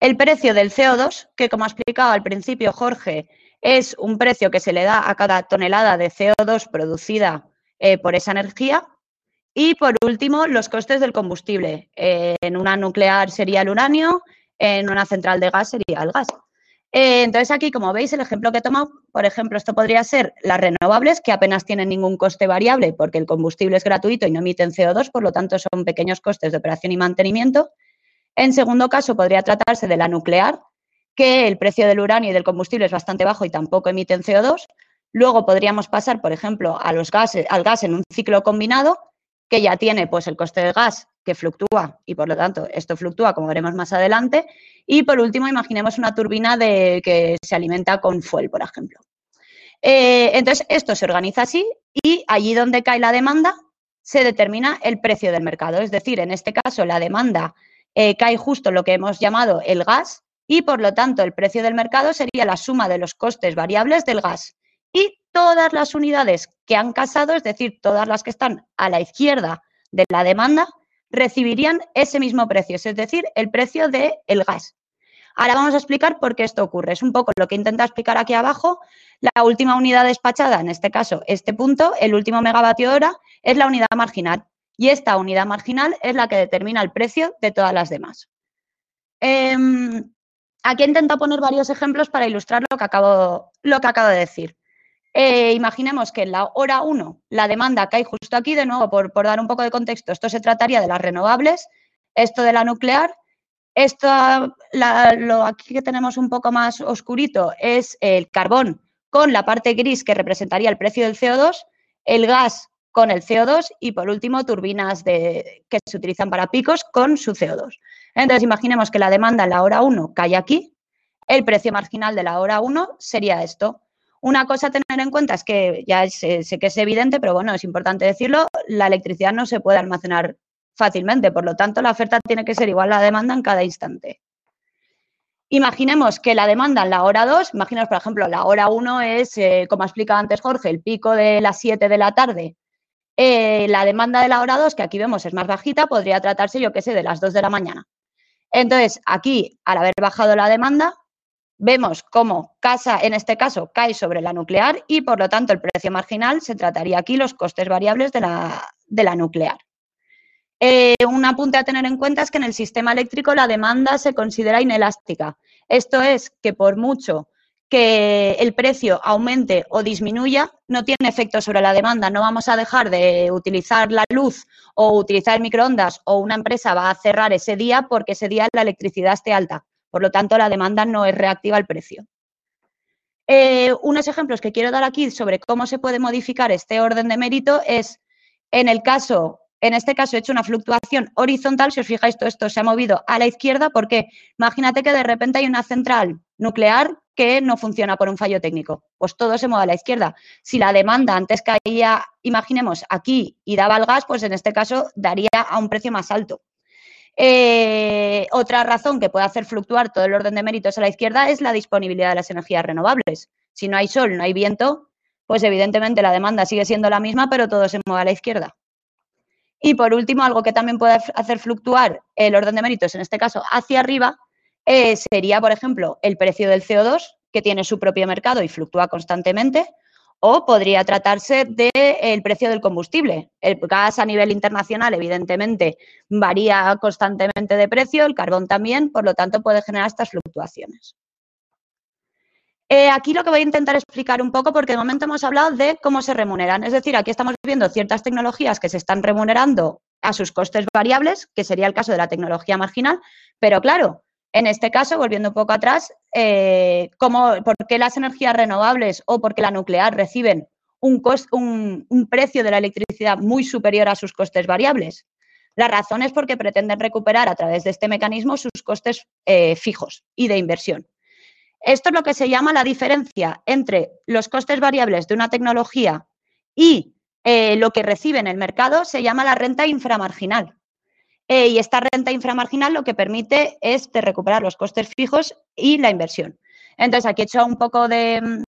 el precio del CO2, que como ha explicado al principio Jorge, es un precio que se le da a cada tonelada de CO2 producida eh, por esa energía. Y por último, los costes del combustible. en una nuclear sería el uranio, en una central de gas sería el gas. Eh, entonces aquí, como veis, el ejemplo que he tomado, por ejemplo, esto podría ser las renovables, que apenas tienen ningún coste variable porque el combustible es gratuito y no emiten CO2, por lo tanto son pequeños costes de operación y mantenimiento. En segundo caso, podría tratarse de la nuclear, que el precio del uranio y del combustible es bastante bajo y tampoco emiten CO2. Luego podríamos pasar, por ejemplo, a los gases, al gas en un ciclo combinado, que ya tiene pues, el coste del gas que fluctúa y por lo tanto esto fluctúa como veremos más adelante. Y por último, imaginemos una turbina de, que se alimenta con fuel, por ejemplo. Eh, entonces, esto se organiza así y allí donde cae la demanda se determina el precio del mercado. Es decir, en este caso la demanda eh, cae justo lo que hemos llamado el gas y por lo tanto el precio del mercado sería la suma de los costes variables del gas. Y todas las unidades que han casado, es decir, todas las que están a la izquierda de la demanda, recibirían ese mismo precio, es decir, el precio del el gas. Ahora vamos a explicar por qué esto ocurre. Es un poco lo que intenta explicar aquí abajo. La última unidad despachada, en este caso este punto, el último megavatio hora, es la unidad marginal. Y esta unidad marginal es la que determina el precio de todas las demás. Em, aquí intento poner varios ejemplos para ilustrar lo que acabo, que de decir. Eh, imaginemos que en la hora 1 la demanda cae justo aquí, de nuevo, por, dar un poco de contexto, esto se trataría de las renovables, esto de la nuclear, esto, lo aquí que tenemos un poco más oscurito es el carbón con la parte gris que representaría el precio del CO2, el gas con el CO2 y por último turbinas que se utilizan para picos con su CO2. Entonces imaginemos que la demanda en la hora 1 cae aquí, el precio marginal de la hora 1 sería esto, una cosa a tener en cuenta es que ya sé, que es evidente, pero bueno, es importante decirlo, la electricidad no se puede almacenar fácilmente, por lo tanto la oferta tiene que ser igual a la demanda en cada instante. Imaginemos que la demanda en la hora 2, imaginaos por ejemplo, la hora 1 es, eh, como ha explicado antes Jorge, el pico de las 7 de la tarde. Eh, la demanda de la hora 2, que aquí vemos es más bajita, podría tratarse, yo qué sé, de las 2 de la mañana. Entonces, aquí, al haber bajado la demanda, vemos cómo casa, en este caso, cae sobre la nuclear y, por lo tanto, el precio marginal se trataría aquí los costes variables de la, nuclear. Eh, un apunte a tener en cuenta es que en el sistema eléctrico la demanda se considera inelástica. Esto es que por mucho que el precio aumente o disminuya no tiene efecto sobre la demanda. No vamos a dejar de utilizar la luz o utilizar microondas o una empresa va a cerrar ese día porque ese día la electricidad esté alta. Por lo tanto, la demanda no es reactiva al precio. Eh, unos ejemplos que quiero dar aquí sobre cómo se puede modificar este orden de mérito es, en el caso, en este caso he hecho una fluctuación horizontal, si os fijáis, todo esto se ha movido a la izquierda porque imagínate que de repente hay una central nuclear que no funciona por un fallo técnico. Pues todo se mueve a la izquierda. Si la demanda antes caía, imaginemos, aquí y daba el gas, pues en este caso daría a un precio más alto. Eh, otra razón que puede hacer fluctuar todo el orden de méritos a la izquierda es la disponibilidad de las energías renovables. Si no hay sol, no hay viento, pues evidentemente la demanda sigue siendo la misma, pero todo se mueve a la izquierda. Y por último, algo que también puede hacer fluctuar el orden de méritos, en este caso hacia arriba, eh, sería, por ejemplo, el precio del CO2, que tiene su propio mercado y fluctúa constantemente, o podría tratarse del precio del combustible. El gas a nivel internacional, evidentemente, varía constantemente de precio, el carbón también, por lo tanto, puede generar estas fluctuaciones. Eh, aquí lo que voy a intentar explicar un poco, porque de momento hemos hablado de cómo se remuneran. Es decir, aquí estamos viendo ciertas tecnologías que se están remunerando a sus costes variables, que sería el caso de la tecnología marginal, pero claro, en este caso, volviendo un poco atrás, eh, ¿por qué las energías renovables o por qué la nuclear reciben un, precio de la electricidad muy superior a sus costes variables? La razón es porque pretenden recuperar a través de este mecanismo sus costes eh, fijos y de inversión. Esto es lo que se llama la diferencia entre los costes variables de una tecnología y eh, lo que recibe en el mercado, se llama la renta inframarginal. Eh, y esta renta inframarginal lo que permite es recuperar los costes fijos y la inversión. Entonces, aquí he hecho un poco de,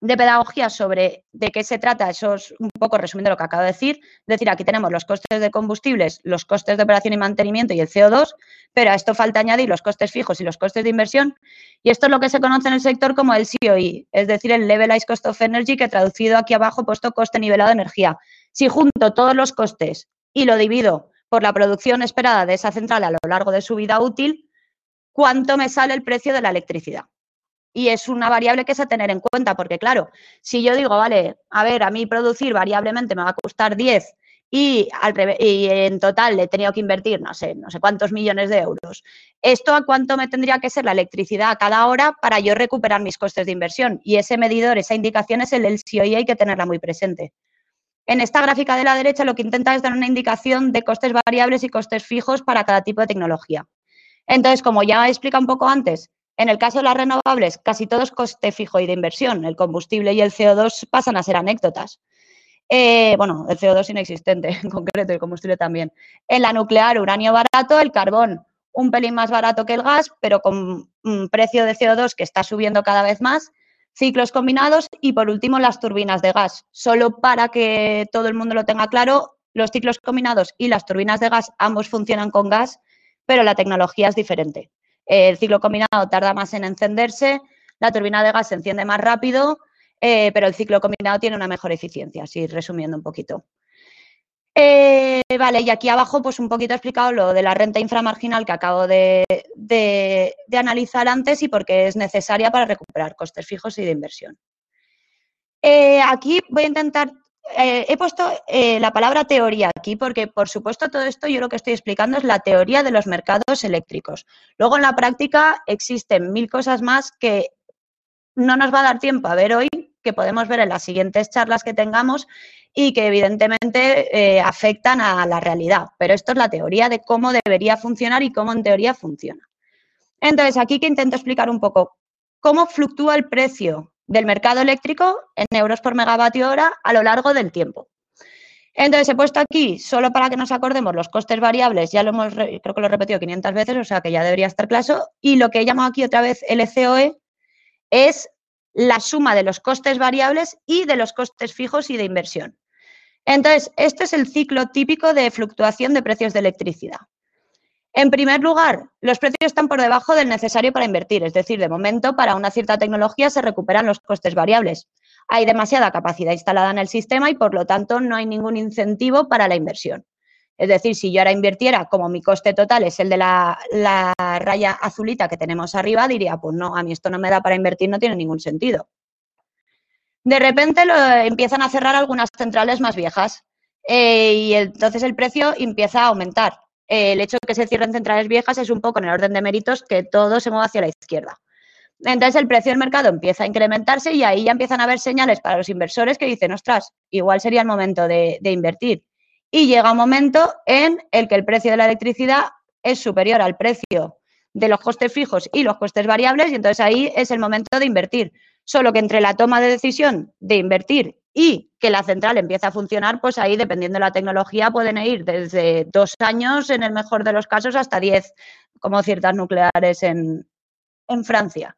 pedagogía sobre de qué se trata, eso es un poco resumiendo lo que acabo de decir. Es decir, aquí tenemos los costes de combustibles, los costes de operación y mantenimiento y el CO2, pero a esto falta añadir los costes fijos y los costes de inversión. Y esto es lo que se conoce en el sector como el COE, es decir, el Levelized Cost of Energy, que traducido aquí abajo he puesto coste nivelado de energía. Si junto todos los costes y lo divido por la producción esperada de esa central a lo largo de su vida útil, cuánto me sale el precio de la electricidad. Y es una variable que es a tener en cuenta, porque claro, si yo digo, vale, a ver, a mí producir variablemente me va a costar 10 y, al y en total le he tenido que invertir, no sé, no sé cuántos millones de euros. ¿Esto a cuánto me tendría que ser la electricidad a cada hora para yo recuperar mis costes de inversión? Y ese medidor, esa indicación es el LCOE hay que tenerla muy presente. En esta gráfica de la derecha lo que intenta es dar una indicación de costes variables y costes fijos para cada tipo de tecnología. Entonces, como ya he explicado un poco antes, en el caso de las renovables, casi todo es coste fijo y de inversión. El combustible y el CO2 pasan a ser anécdotas. Eh, bueno, el CO2 inexistente [laughs] en concreto, el combustible también. En la nuclear, uranio barato, el carbón un pelín más barato que el gas, pero con un precio de CO2 que está subiendo cada vez más ciclos combinados y por último las turbinas de gas. Solo para que todo el mundo lo tenga claro, los ciclos combinados y las turbinas de gas ambos funcionan con gas, pero la tecnología es diferente. El ciclo combinado tarda más en encenderse, la turbina de gas se enciende más rápido, eh, pero el ciclo combinado tiene una mejor eficiencia, así resumiendo un poquito. Eh, vale, y aquí abajo, pues un poquito he explicado lo de la renta inframarginal que acabo de, analizar antes y por qué es necesaria para recuperar costes fijos y de inversión. Eh, aquí voy a intentar, eh, he puesto la palabra teoría aquí porque, por supuesto, todo esto yo lo que estoy explicando es la teoría de los mercados eléctricos. Luego, en la práctica, existen mil cosas más que no nos va a dar tiempo a ver hoy, que podemos ver en las siguientes charlas que tengamos y que evidentemente eh, afectan a la realidad. Pero esto es la teoría de cómo debería funcionar y cómo en teoría funciona. Entonces, aquí que intento explicar un poco cómo fluctúa el precio del mercado eléctrico en euros por megavatio hora a lo largo del tiempo. Entonces, he puesto aquí, solo para que nos acordemos, los costes variables, ya lo hemos, creo que lo he repetido 500 veces, o sea que ya debería estar claro, y lo que he llamado aquí otra vez LCOE es la suma de los costes variables y de los costes fijos y de inversión. Entonces, este es el ciclo típico de fluctuación de precios de electricidad. En primer lugar, los precios están por debajo del necesario para invertir, es decir, de momento para una cierta tecnología se recuperan los costes variables. Hay demasiada capacidad instalada en el sistema y por lo tanto no hay ningún incentivo para la inversión. Es decir, si yo ahora invirtiera, como mi coste total es el de la, raya azulita que tenemos arriba, diría, pues no, a mí esto no me da para invertir, no tiene ningún sentido. De repente empiezan a cerrar algunas centrales más viejas eh, y entonces el precio empieza a aumentar. el hecho de que se cierren centrales viejas es un poco en el orden de méritos que todo se mueve hacia la izquierda. Entonces el precio del mercado empieza a incrementarse y ahí ya empiezan a haber señales para los inversores que dicen, ostras, igual sería el momento de invertir. Y llega un momento en el que el precio de la electricidad es superior al precio de los costes fijos y los costes variables y entonces ahí es el momento de invertir. Solo que entre la toma de decisión de invertir y que la central empiece a funcionar, pues ahí, dependiendo de la tecnología, pueden ir desde dos años, en el mejor de los casos, hasta diez, como ciertas nucleares en, Francia.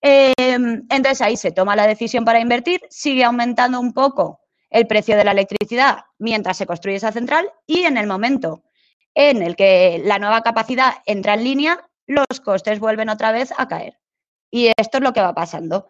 Em, entonces ahí se toma la decisión para invertir, sigue aumentando un poco el precio de la electricidad mientras se construye esa central y en el momento en el que la nueva capacidad entra en línea, los costes vuelven otra vez a caer. Y esto es lo que va pasando.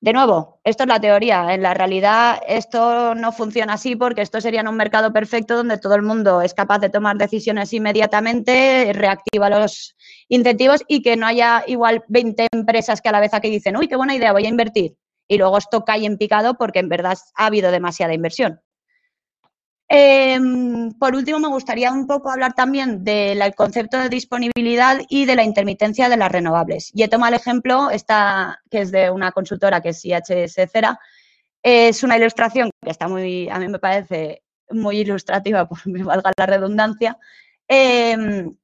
De nuevo, esto es la teoría. En la realidad esto no funciona así porque esto sería un mercado perfecto donde todo el mundo es capaz de tomar decisiones inmediatamente, reactiva los incentivos y que no haya igual 20 empresas que a la vez aquí dicen, uy, qué buena idea, voy a invertir. Y luego esto cae en picado porque en verdad ha habido demasiada inversión. Em, por último, me gustaría un poco hablar también del concepto de disponibilidad y de la intermitencia de las renovables. Y he tomado el ejemplo, esta, que es de una consultora que es IHS Cera. Es una ilustración que está muy, a mí me parece muy ilustrativa, [laughs] por me valga la redundancia. Em,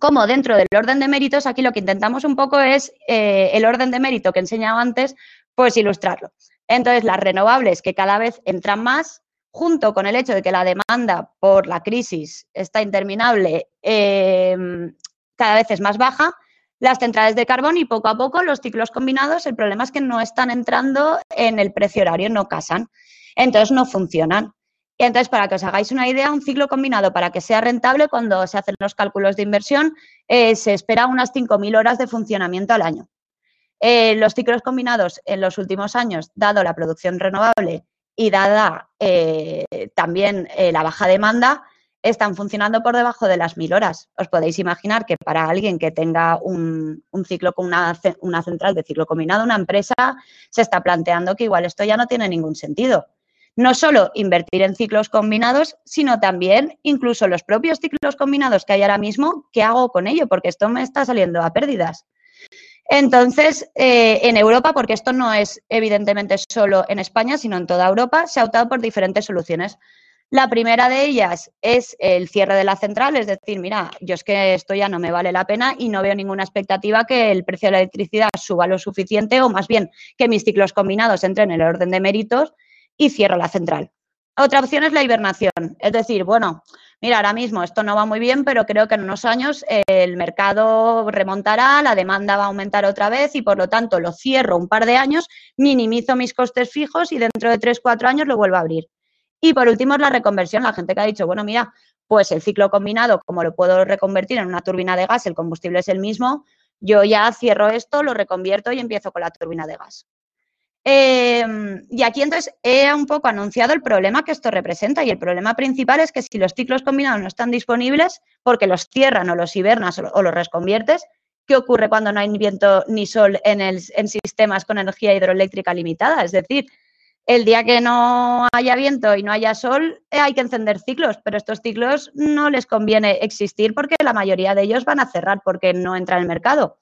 como dentro del orden de méritos, aquí lo que intentamos un poco es eh, el orden de mérito que he enseñado antes, pues ilustrarlo. Entonces, las renovables que cada vez entran más, junto con el hecho de que la demanda por la crisis está interminable, em, cada vez es más baja, las centrales de carbón y poco a poco los ciclos combinados, el problema es que no están entrando en el precio horario, no casan, entonces no funcionan. Y entonces, para que os hagáis una idea, un ciclo combinado para que sea rentable, cuando se hacen los cálculos de inversión, eh, se espera unas 5.000 horas de funcionamiento al año. Eh, los ciclos combinados en los últimos años, dado la producción renovable y dada eh, también eh, la baja demanda, están funcionando por debajo de las mil horas. Os podéis imaginar que para alguien que tenga un, ciclo con una, una, central de ciclo combinado, una empresa se está planteando que igual esto ya no tiene ningún sentido. No solo invertir en ciclos combinados, sino también incluso los propios ciclos combinados que hay ahora mismo, ¿qué hago con ello? Porque esto me está saliendo a pérdidas. Entonces, eh, en Europa, porque esto no es evidentemente solo en España, sino en toda Europa, se ha optado por diferentes soluciones. La primera de ellas es el cierre de la central, es decir, mira, yo es que esto ya no me vale la pena y no veo ninguna expectativa que el precio de la electricidad suba lo suficiente o más bien que mis ciclos combinados entren en el orden de méritos y cierro la central. Otra opción es la hibernación, es decir, bueno, mira, ahora mismo esto no va muy bien, pero creo que en unos años el mercado remontará, la demanda va a aumentar otra vez y por lo tanto lo cierro un par de años, minimizo mis costes fijos y dentro de tres, cuatro años lo vuelvo a abrir. Y por último es la reconversión, la gente que ha dicho, bueno, mira, pues el ciclo combinado, como lo puedo reconvertir en una turbina de gas, el combustible es el mismo, yo ya cierro esto, lo reconvierto y empiezo con la turbina de gas. Em, y aquí entonces he un poco anunciado el problema que esto representa y el problema principal es que si los ciclos combinados no están disponibles porque los cierran o los hibernas o los reconviertes, ¿qué ocurre cuando no hay viento ni sol en, el, en sistemas con energía hidroeléctrica limitada? Es decir, el día que no haya viento y no haya sol, eh, hay que encender ciclos, pero estos ciclos no les conviene existir porque la mayoría de ellos van a cerrar porque no entra en el mercado.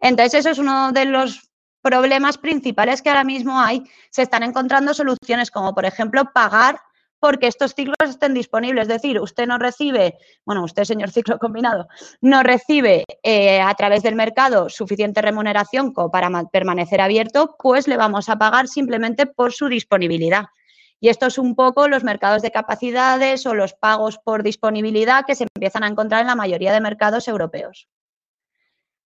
Entonces, eso es uno de los problemas principales que ahora mismo hay, se están encontrando soluciones como, por ejemplo, pagar porque estos ciclos estén disponibles. Es decir, usted no recibe, bueno, usted, señor ciclo combinado, no recibe eh, a través del mercado suficiente remuneración para permanecer abierto, pues le vamos a pagar simplemente por su disponibilidad. Y esto es un poco los mercados de capacidades o los pagos por disponibilidad que se empiezan a encontrar en la mayoría de mercados europeos.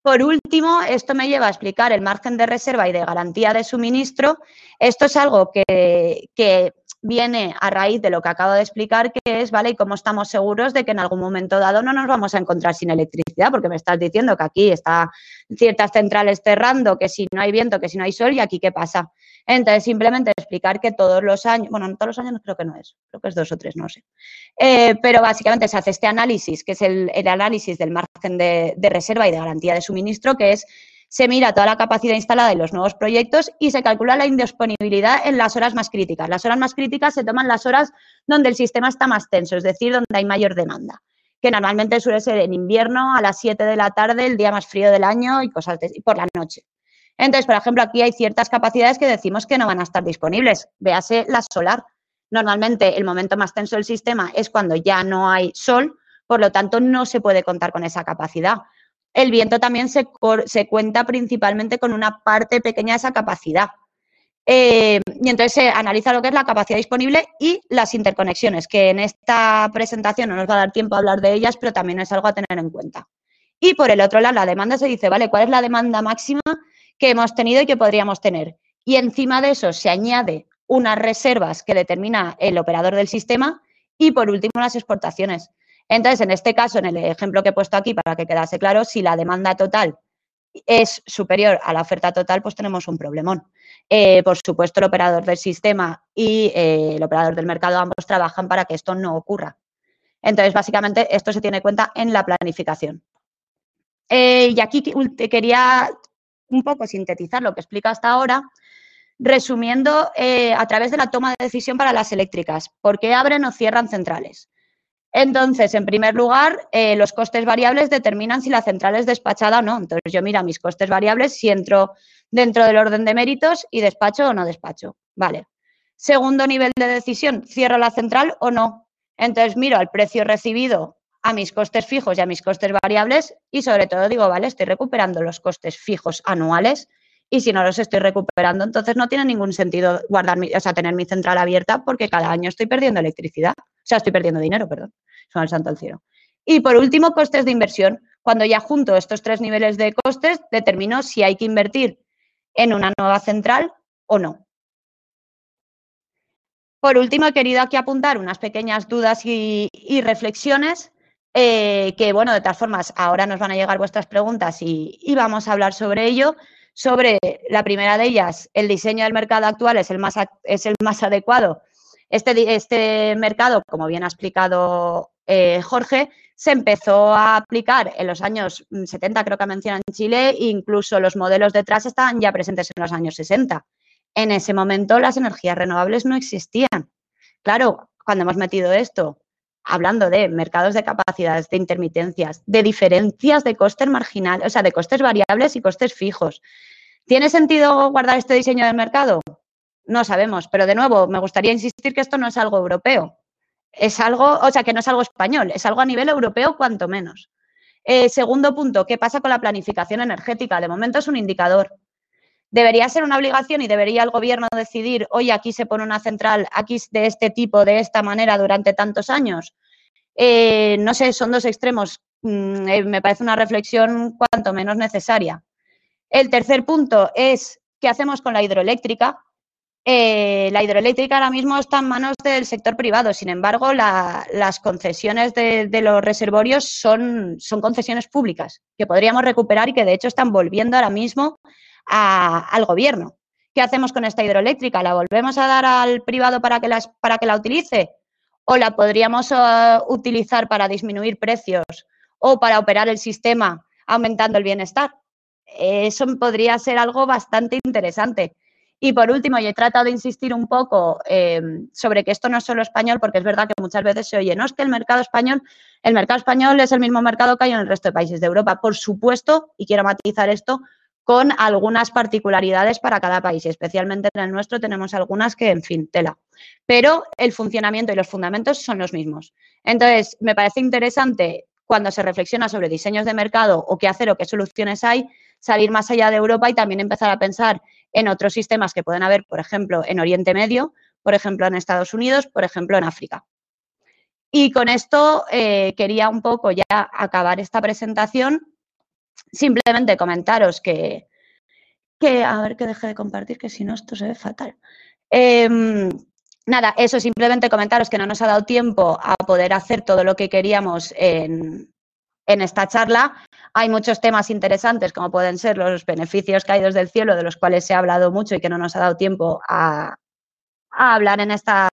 Por último, esto me lleva a explicar el margen de reserva y de garantía de suministro. Esto es algo que, viene a raíz de lo que acabo de explicar, que es, ¿vale? Y cómo estamos seguros de que en algún momento dado no nos vamos a encontrar sin electricidad, porque me estás diciendo que aquí está ciertas centrales cerrando, que si no hay viento, que si no hay sol, y aquí qué pasa. Entonces, simplemente explicar que todos los años, bueno, no todos los años creo que no es, creo que es dos o tres, no sé. Eh, pero básicamente se hace este análisis, que es el, análisis del margen de reserva y de garantía de suministro, que es se mira toda la capacidad instalada en los nuevos proyectos y se calcula la indisponibilidad en las horas más críticas. Las horas más críticas se toman las horas donde el sistema está más tenso, es decir, donde hay mayor demanda, que normalmente suele ser en invierno a las 7 de la tarde, el día más frío del año y cosas de, por la noche. Entonces, por ejemplo, aquí hay ciertas capacidades que decimos que no van a estar disponibles. Véase la solar. Normalmente el momento más tenso del sistema es cuando ya no hay sol, por lo tanto no se puede contar con esa capacidad el viento también se, cuenta principalmente con una parte pequeña de esa capacidad. Eh, y entonces se analiza lo que es la capacidad disponible y las interconexiones, que en esta presentación no nos va a dar tiempo a hablar de ellas, pero también es algo a tener en cuenta. Y por el otro lado, la demanda se dice, vale, ¿cuál es la demanda máxima que hemos tenido y que podríamos tener? Y encima de eso se añade unas reservas que determina el operador del sistema y por último las exportaciones. Entonces, en este caso, en el ejemplo que he puesto aquí, para que quedase claro, si la demanda total es superior a la oferta total, pues tenemos un problemón. Eh, por supuesto, el operador del sistema y eh, el operador del mercado ambos trabajan para que esto no ocurra. Entonces, básicamente, esto se tiene en cuenta en la planificación. Eh, y aquí quería un poco sintetizar lo que explica hasta ahora, resumiendo a través de la toma de decisión para las eléctricas. ¿Por qué abren o cierran centrales? Entonces, en primer lugar, eh, los costes variables determinan si la central es despachada o no. Entonces, yo miro mis costes variables si entro dentro del orden de méritos y despacho o no despacho. Vale. Segundo nivel de decisión, ¿cierro la central o no? Entonces, miro al precio recibido a mis costes fijos y a mis costes variables y sobre todo digo, vale, estoy recuperando los costes fijos anuales y si no los estoy recuperando, entonces no tiene ningún sentido guardar o sea, tener mi central abierta porque cada año estoy perdiendo electricidad. O sea, estoy perdiendo dinero, perdón. Son el santo al cielo. Y por último, costes de inversión. Cuando ya junto estos tres niveles de costes, determino si hay que invertir en una nueva central o no. Por último, he querido aquí apuntar unas pequeñas dudas y, reflexiones eh, que, bueno, de todas formas, ahora nos van a llegar vuestras preguntas y, vamos a hablar sobre ello. Sobre la primera de ellas, el diseño del mercado actual es el más, es el más adecuado este, este mercado, como bien ha explicado eh, Jorge, se empezó a aplicar en los años 70, mm, creo que mencionan en Chile, incluso los modelos detrás estaban ya presentes en los años 60. En ese momento las energías renovables no existían. Claro, cuando hemos metido esto, hablando de mercados de capacidades, de intermitencias, de diferencias de costes marginales, o sea, de costes variables y costes fijos. ¿Tiene sentido guardar este diseño del mercado? No sabemos, pero de nuevo, me gustaría insistir que esto no es algo europeo. Es algo, o sea, que no es algo español, es algo a nivel europeo cuanto menos. Eh, segundo punto, ¿qué pasa con la planificación energética? De momento es un indicador. Debería ser una obligación y debería el gobierno decidir, oye, aquí se pone una central, aquí de este tipo, de esta manera, durante tantos años. Eh, no sé, son dos extremos. Mm, eh, me parece una reflexión cuanto menos necesaria. El tercer punto es, ¿qué hacemos con la hidroeléctrica? Eh, la hidroeléctrica ahora mismo está en manos del sector privado, sin embargo, las concesiones de, los reservorios son, concesiones públicas que podríamos recuperar y que de hecho están volviendo ahora mismo al gobierno. ¿Qué hacemos con esta hidroeléctrica? ¿La volvemos a dar al privado para que, para que la utilice? ¿O la podríamos eh, utilizar para disminuir precios o para operar el sistema aumentando el bienestar? Eso podría ser algo bastante interesante. Y por último, y he tratado de insistir un poco em, sobre que esto no es solo español, porque es verdad que muchas veces se oye, no es que el mercado español, el mercado español es el mismo mercado que hay en el resto de países de Europa. Por supuesto, y quiero matizar esto, con algunas particularidades para cada país, especialmente en el nuestro tenemos algunas que, en fin, tela. Pero el funcionamiento y los fundamentos son los mismos. Entonces, me parece interesante cuando se reflexiona sobre diseños de mercado o qué hacer o qué soluciones hay, salir más allá de Europa y también empezar a pensar en otros sistemas que pueden haber, por ejemplo, en Oriente Medio, por ejemplo, en Estados Unidos, por ejemplo, en África. Y con esto eh, quería un poco ya acabar esta presentación. Simplemente comentaros que, que, a ver que deje de compartir, que si no esto se ve fatal. Em, nada, eso simplemente comentaros que no nos ha dado tiempo a poder hacer todo lo que queríamos en, esta charla. Hay muchos temas interesantes, como pueden ser los beneficios caídos del cielo, de los cuales se ha hablado mucho y que no nos ha dado tiempo a, hablar en esta,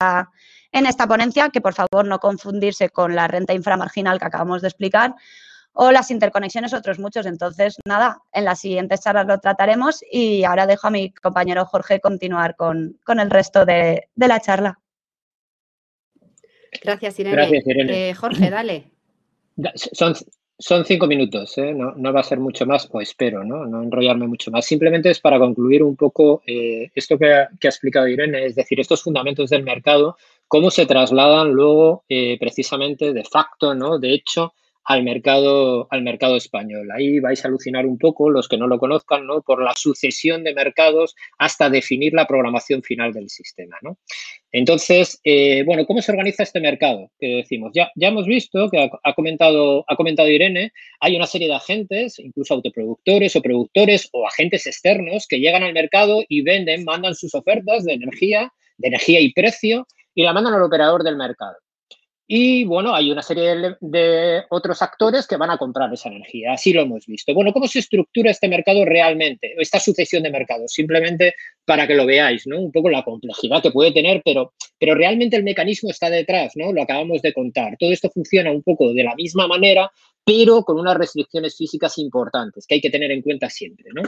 en esta ponencia, que por favor no confundirse con la renta inframarginal que acabamos de explicar, o las interconexiones, otros muchos. Entonces, nada, en las siguientes charlas lo trataremos y ahora dejo a mi compañero Jorge continuar con, el resto de, la charla. Gracias, Irene. Eh, Jorge, dale. Son, son cinco minutos, ¿eh? no, va a ser mucho más, o espero, ¿no? no enrollarme mucho más. Simplemente es para concluir un poco eh, esto que ha, explicado Irene, es decir, estos fundamentos del mercado, cómo se trasladan luego precisamente de facto, ¿no? de hecho, al mercado, al mercado español. Ahí vais a alucinar un poco, los que no lo conozcan, ¿no? por la sucesión de mercados hasta definir la programación final del sistema. ¿no? Entonces, eh, bueno, ¿cómo se organiza este mercado? Que decimos, ya, ya hemos visto que ha, comentado, ha comentado Irene, hay una serie de agentes, incluso autoproductores o productores o agentes externos que llegan al mercado y venden, mandan sus ofertas de energía, de energía y precio y la mandan al operador del mercado. Y bueno, hay una serie de, otros actores que van a comprar esa energía. Así lo hemos visto. Bueno, ¿cómo se estructura este mercado realmente? Esta sucesión de mercados, simplemente para que lo veáis, ¿no? Un poco la complejidad que puede tener, pero, pero realmente el mecanismo está detrás, ¿no? Lo acabamos de contar. Todo esto funciona un poco de la misma manera, pero con unas restricciones físicas importantes que hay que tener en cuenta siempre. ¿no?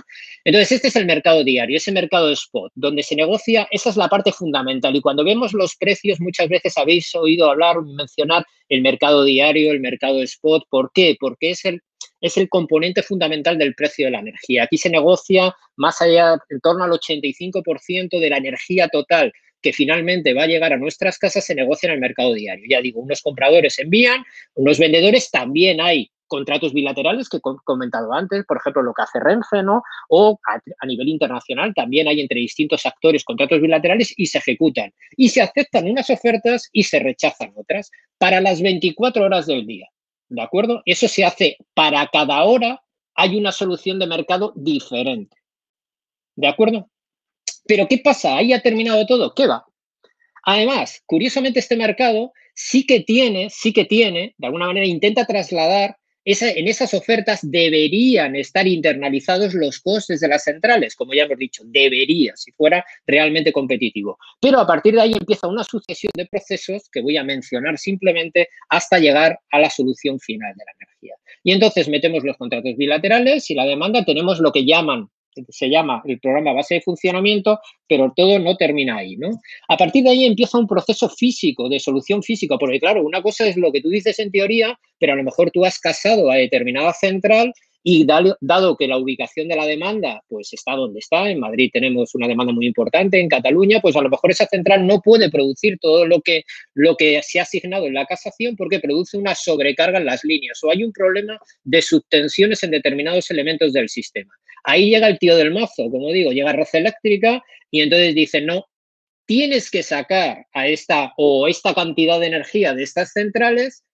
Entonces, este es el mercado diario, ese mercado spot, donde se negocia, esa es la parte fundamental. Y cuando vemos los precios, muchas veces habéis oído hablar, mencionar el mercado diario, el mercado spot. ¿Por qué? Porque es el, es el componente fundamental del precio de la energía. Aquí se negocia más allá, en torno al 85% de la energía total que finalmente va a llegar a nuestras casas se negocia en el mercado diario. Ya digo, unos compradores envían, unos vendedores también hay contratos bilaterales que he comentado antes, por ejemplo, lo que hace Renfe, ¿no? O a, nivel internacional también hay entre distintos actores contratos bilaterales y se ejecutan. Y se aceptan unas ofertas y se rechazan otras para las 24 horas del día. ¿De acuerdo? Eso se hace para cada hora, hay una solución de mercado diferente. ¿De acuerdo? Pero ¿qué pasa? ¿Ahí ha terminado todo? ¿Qué va? Además, curiosamente este mercado sí que tiene, sí que tiene, de alguna manera intenta trasladar, esa, en esas ofertas deberían estar internalizados los costes de las centrales, como ya hemos dicho, debería, si fuera realmente competitivo. Pero a partir de ahí empieza una sucesión de procesos que voy a mencionar simplemente hasta llegar a la solución final de la energía. Y entonces metemos los contratos bilaterales y la demanda tenemos lo que llaman se llama el programa base de funcionamiento, pero todo no termina ahí, ¿no? A partir de ahí empieza un proceso físico, de solución física, porque claro, una cosa es lo que tú dices en teoría, pero a lo mejor tú has casado a determinada central y dado, que la ubicación de la demanda pues está donde está, en Madrid tenemos una demanda muy importante, en Cataluña, pues a lo mejor esa central no puede producir todo lo que, lo que se ha asignado en la casación porque produce una sobrecarga en las líneas o hay un problema de subtensiones en determinados elementos del sistema. Ahí llega el tío del mazo, como digo, llega Red Eléctrica y entonces dice, no, tienes que sacar a esta o esta cantidad de energía de estas centrales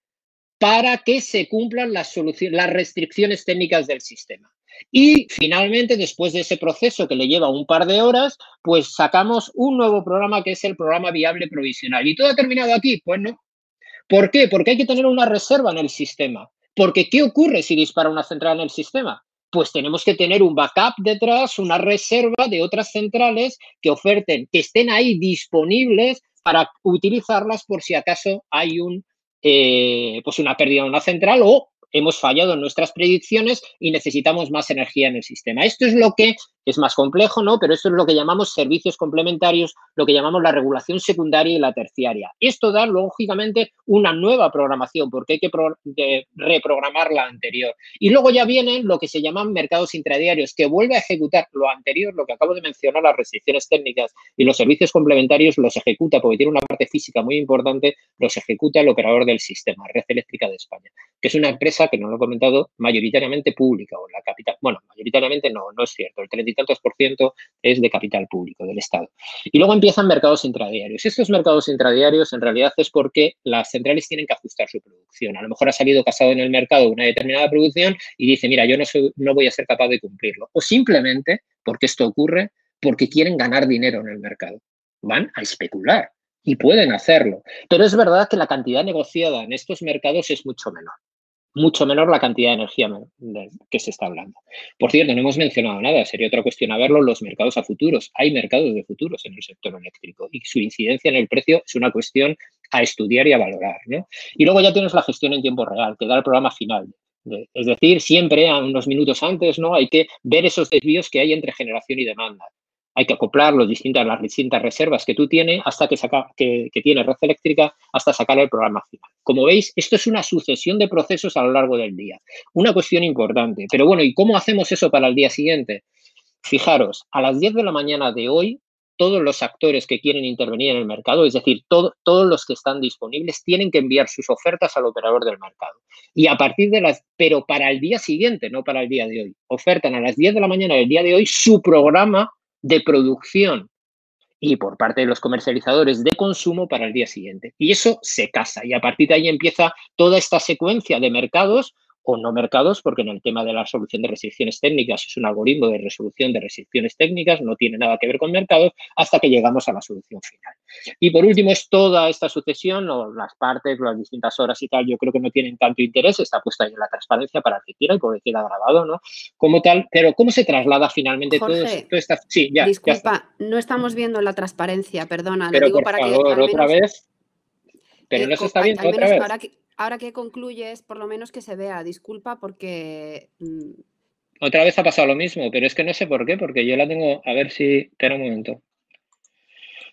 para que se cumplan las, las restricciones técnicas del sistema. Y finalmente, después de ese proceso que le lleva un par de horas, pues sacamos un nuevo programa que es el programa viable provisional. ¿Y todo ha terminado aquí? Pues no. ¿Por qué? Porque hay que tener una reserva en el sistema. Porque ¿qué ocurre si dispara una central en el sistema? Pues tenemos que tener un backup detrás, una reserva de otras centrales que oferten, que estén ahí disponibles para utilizarlas por si acaso hay un eh, pues una pérdida de una central o hemos fallado en nuestras predicciones y necesitamos más energía en el sistema. Esto es lo que es más complejo, ¿no? Pero esto es lo que llamamos servicios complementarios, lo que llamamos la regulación secundaria y la terciaria. Esto da, lógicamente, una nueva programación, porque hay que reprogramar la anterior. Y luego ya vienen lo que se llaman mercados intradiarios, que vuelve a ejecutar lo anterior, lo que acabo de mencionar, las restricciones técnicas y los servicios complementarios los ejecuta, porque tiene una parte física muy importante, los ejecuta el operador del sistema, Red Eléctrica de España, que es una empresa que no lo he comentado, mayoritariamente pública o la capital. Bueno, mayoritariamente no, no es cierto. El tantos por ciento es de capital público, del Estado. Y luego empiezan mercados intradiarios. Estos mercados intradiarios en realidad es porque las centrales tienen que ajustar su producción. A lo mejor ha salido casado en el mercado una determinada producción y dice, mira, yo no, soy, no voy a ser capaz de cumplirlo. O simplemente, porque esto ocurre, porque quieren ganar dinero en el mercado. Van a especular y pueden hacerlo. Pero es verdad que la cantidad negociada en estos mercados es mucho menor mucho menor la cantidad de energía que se está hablando. Por cierto, no hemos mencionado nada, sería otra cuestión a verlo, los mercados a futuros. Hay mercados de futuros en el sector eléctrico y su incidencia en el precio es una cuestión a estudiar y a valorar. Y luego ya tienes la gestión en tiempo real, que da el programa final. Es decir, siempre a unos minutos antes, ¿no? Hay que ver esos desvíos que hay entre generación y demanda hay que acoplar las distintas reservas que tú tienes hasta que, saca, que, tiene red eléctrica hasta sacar el programa final. Como veis, esto es una sucesión de procesos a lo largo del día. Una cuestión importante. Pero bueno, ¿y cómo hacemos eso para el día siguiente? Fijaros, a las 10 de la mañana de hoy, todos los actores que quieren intervenir en el mercado, es decir, todos los que están disponibles, tienen que enviar sus ofertas al operador del mercado. Y a partir de las, pero para el día siguiente, no para el día de hoy, ofertan a las 10 de la mañana del día de hoy su programa de producción y por parte de los comercializadores de consumo para el día siguiente. Y eso se casa y a partir de ahí empieza toda esta secuencia de mercados o no mercados, porque en el tema de la solución de restricciones técnicas es un algoritmo de resolución de restricciones técnicas, no tiene nada que ver con mercados, hasta que llegamos a la solución final. Y por último es toda esta sucesión, o las partes, las distintas horas y tal, yo creo que no tienen tanto interés, está puesta ahí en la transparencia para el que quiera y por queda grabado, ¿no? Como tal, pero ¿cómo se traslada finalmente todo, esto? Sí, ya. Disculpa, no estamos viendo la transparencia, perdona. Pero digo por para favor, otra vez. Pero no se está viendo otra vez ahora que concluyes, por lo menos que se vea. Disculpa porque... Mm, Otra vez ha pasado lo mismo, pero es que no sé por qué, porque yo la tengo... A ver si... Espera un momento.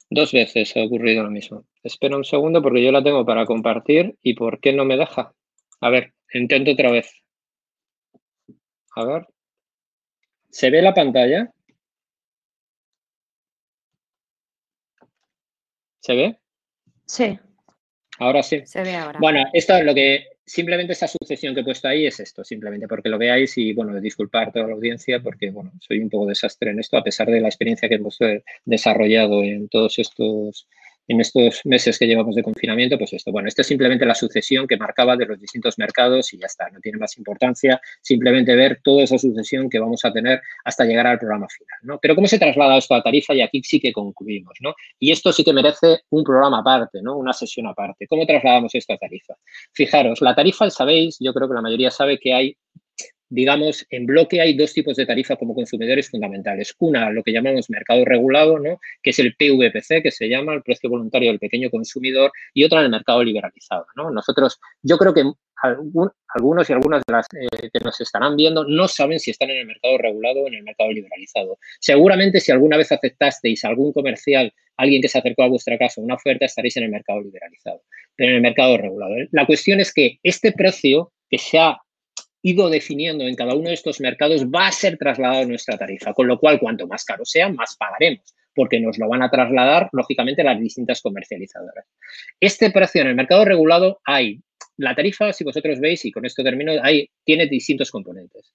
Dos veces ha ocurrido lo mismo. Espera un segundo porque yo la tengo para compartir y ¿por qué no me deja? A ver, intento otra vez. A ver. ¿Se ve la pantalla? ¿Se ve? Sí. Ahora sí. Se ve ahora. Bueno, esto es lo que simplemente esta sucesión que he puesto ahí es esto, simplemente porque lo veáis y bueno, disculpar a toda la audiencia porque bueno, soy un poco desastre en esto a pesar de la experiencia que hemos desarrollado en todos estos en estos meses que llevamos de confinamiento, pues esto, bueno, esto es simplemente la sucesión que marcaba de los distintos mercados y ya está, no tiene más importancia, simplemente ver toda esa sucesión que vamos a tener hasta llegar al programa final, ¿no? Pero cómo se traslada esto a tarifa y aquí sí que concluimos, ¿no? Y esto sí que merece un programa aparte, ¿no? Una sesión aparte. ¿Cómo trasladamos esto a tarifa? Fijaros, la tarifa, sabéis, yo creo que la mayoría sabe que hay digamos, en bloque hay dos tipos de tarifa como consumidores fundamentales. Una, lo que llamamos mercado regulado, ¿no? que es el PVPC, que se llama el precio voluntario del pequeño consumidor, y otra, el mercado liberalizado. ¿no? Nosotros, yo creo que algunos y algunas de las eh, que nos estarán viendo no saben si están en el mercado regulado o en el mercado liberalizado. Seguramente si alguna vez aceptasteis algún comercial, alguien que se acercó a vuestra casa, una oferta, estaréis en el mercado liberalizado, pero en el mercado regulado. La cuestión es que este precio que se ha ido definiendo en cada uno de estos mercados va a ser trasladado nuestra tarifa, con lo cual cuanto más caro sea, más pagaremos, porque nos lo van a trasladar, lógicamente, las distintas comercializadoras. Este precio en el mercado regulado hay, la tarifa, si vosotros veis, y con esto termino, hay, tiene distintos componentes.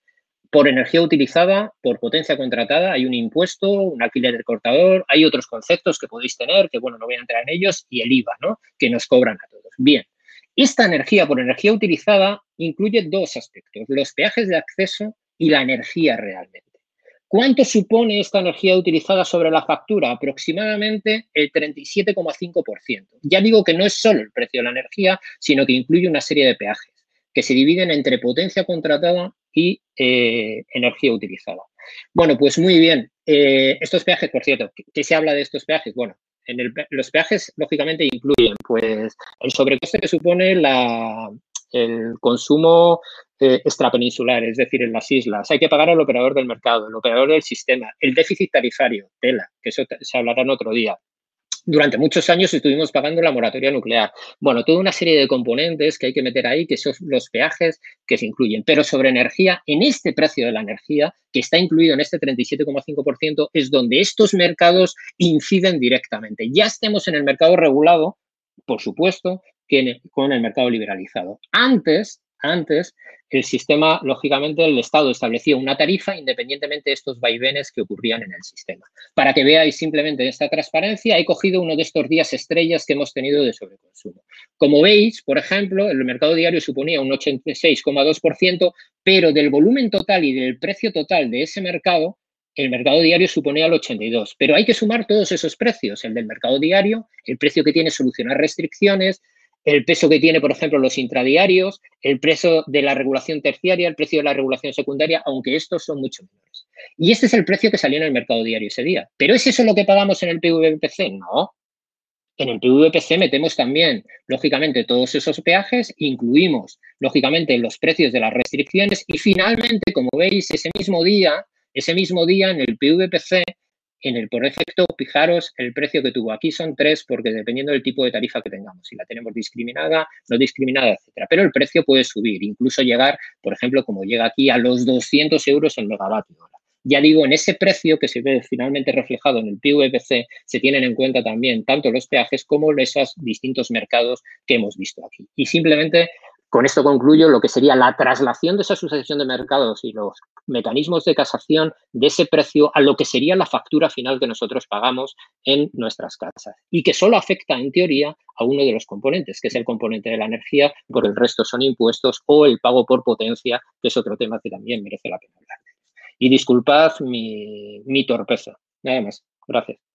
Por energía utilizada, por potencia contratada, hay un impuesto, un alquiler del cortador, hay otros conceptos que podéis tener, que bueno, no voy a entrar en ellos, y el IVA, ¿no? Que nos cobran a todos. Bien, esta energía por energía utilizada incluye dos aspectos, los peajes de acceso y la energía realmente. ¿Cuánto supone esta energía utilizada sobre la factura? Aproximadamente el 37,5%. Ya digo que no es solo el precio de la energía, sino que incluye una serie de peajes que se dividen entre potencia contratada y eh, energía utilizada. Bueno, pues muy bien. Eh, estos peajes, por cierto, ¿qué se habla de estos peajes? Bueno, en los peajes, lógicamente, incluyen pues, el sobrecoste que supone la, el consumo eh, extrapeninsular, es decir, en las islas. Hay que pagar al operador del mercado, el operador del sistema, el déficit tarifario, tela, que eso se hablará en otro día durante muchos años estuvimos pagando la moratoria nuclear. Bueno, toda una serie de componentes que hay que meter ahí, que son los peajes que se incluyen. Pero sobre energía, en este precio de la energía, que está incluido en este 37,5%, es donde estos mercados inciden directamente. Ya estemos en el mercado regulado, por supuesto, que con el mercado liberalizado. Antes, antes, el sistema, lógicamente, el Estado establecía una tarifa independientemente de estos vaivenes que ocurrían en el sistema. Para que veáis simplemente esta transparencia, he cogido uno de estos días estrellas que hemos tenido de sobreconsumo. Como veis, por ejemplo, el mercado diario suponía un 86,2%, pero del volumen total y del precio total de ese mercado, el mercado diario suponía el 82, pero hay que sumar todos esos precios, el del mercado diario, el precio que tiene solucionar restricciones, el peso que tiene, por ejemplo, los intradiarios, el precio de la regulación terciaria, el precio de la regulación secundaria, aunque estos son mucho menores. Y este es el precio que salió en el mercado diario ese día. ¿Pero es eso lo que pagamos en el PVPC? No. En el PVPC metemos también, lógicamente, todos esos peajes, incluimos, lógicamente, los precios de las restricciones y finalmente, como veis, ese mismo día, ese mismo día en el PVPC en el por efecto, fijaros el precio que tuvo. Aquí son tres porque dependiendo del tipo de tarifa que tengamos, si la tenemos discriminada, no discriminada, etcétera. Pero el precio puede subir, incluso llegar, por ejemplo, como llega aquí a los 200 euros el megavatio hora. Ya digo, en ese precio que se ve finalmente reflejado en el PVPC, se tienen en cuenta también tanto los peajes como esos distintos mercados que hemos visto aquí. Y simplemente con esto concluyo lo que sería la traslación de esa sucesión de mercados y los mecanismos de casación de ese precio a lo que sería la factura final que nosotros pagamos en nuestras casas y que solo afecta en teoría a uno de los componentes, que es el componente de la energía, por el resto son impuestos o el pago por potencia, que es otro tema que también merece la pena hablar. Y disculpad mi, mi torpeza. Nada más. Gracias.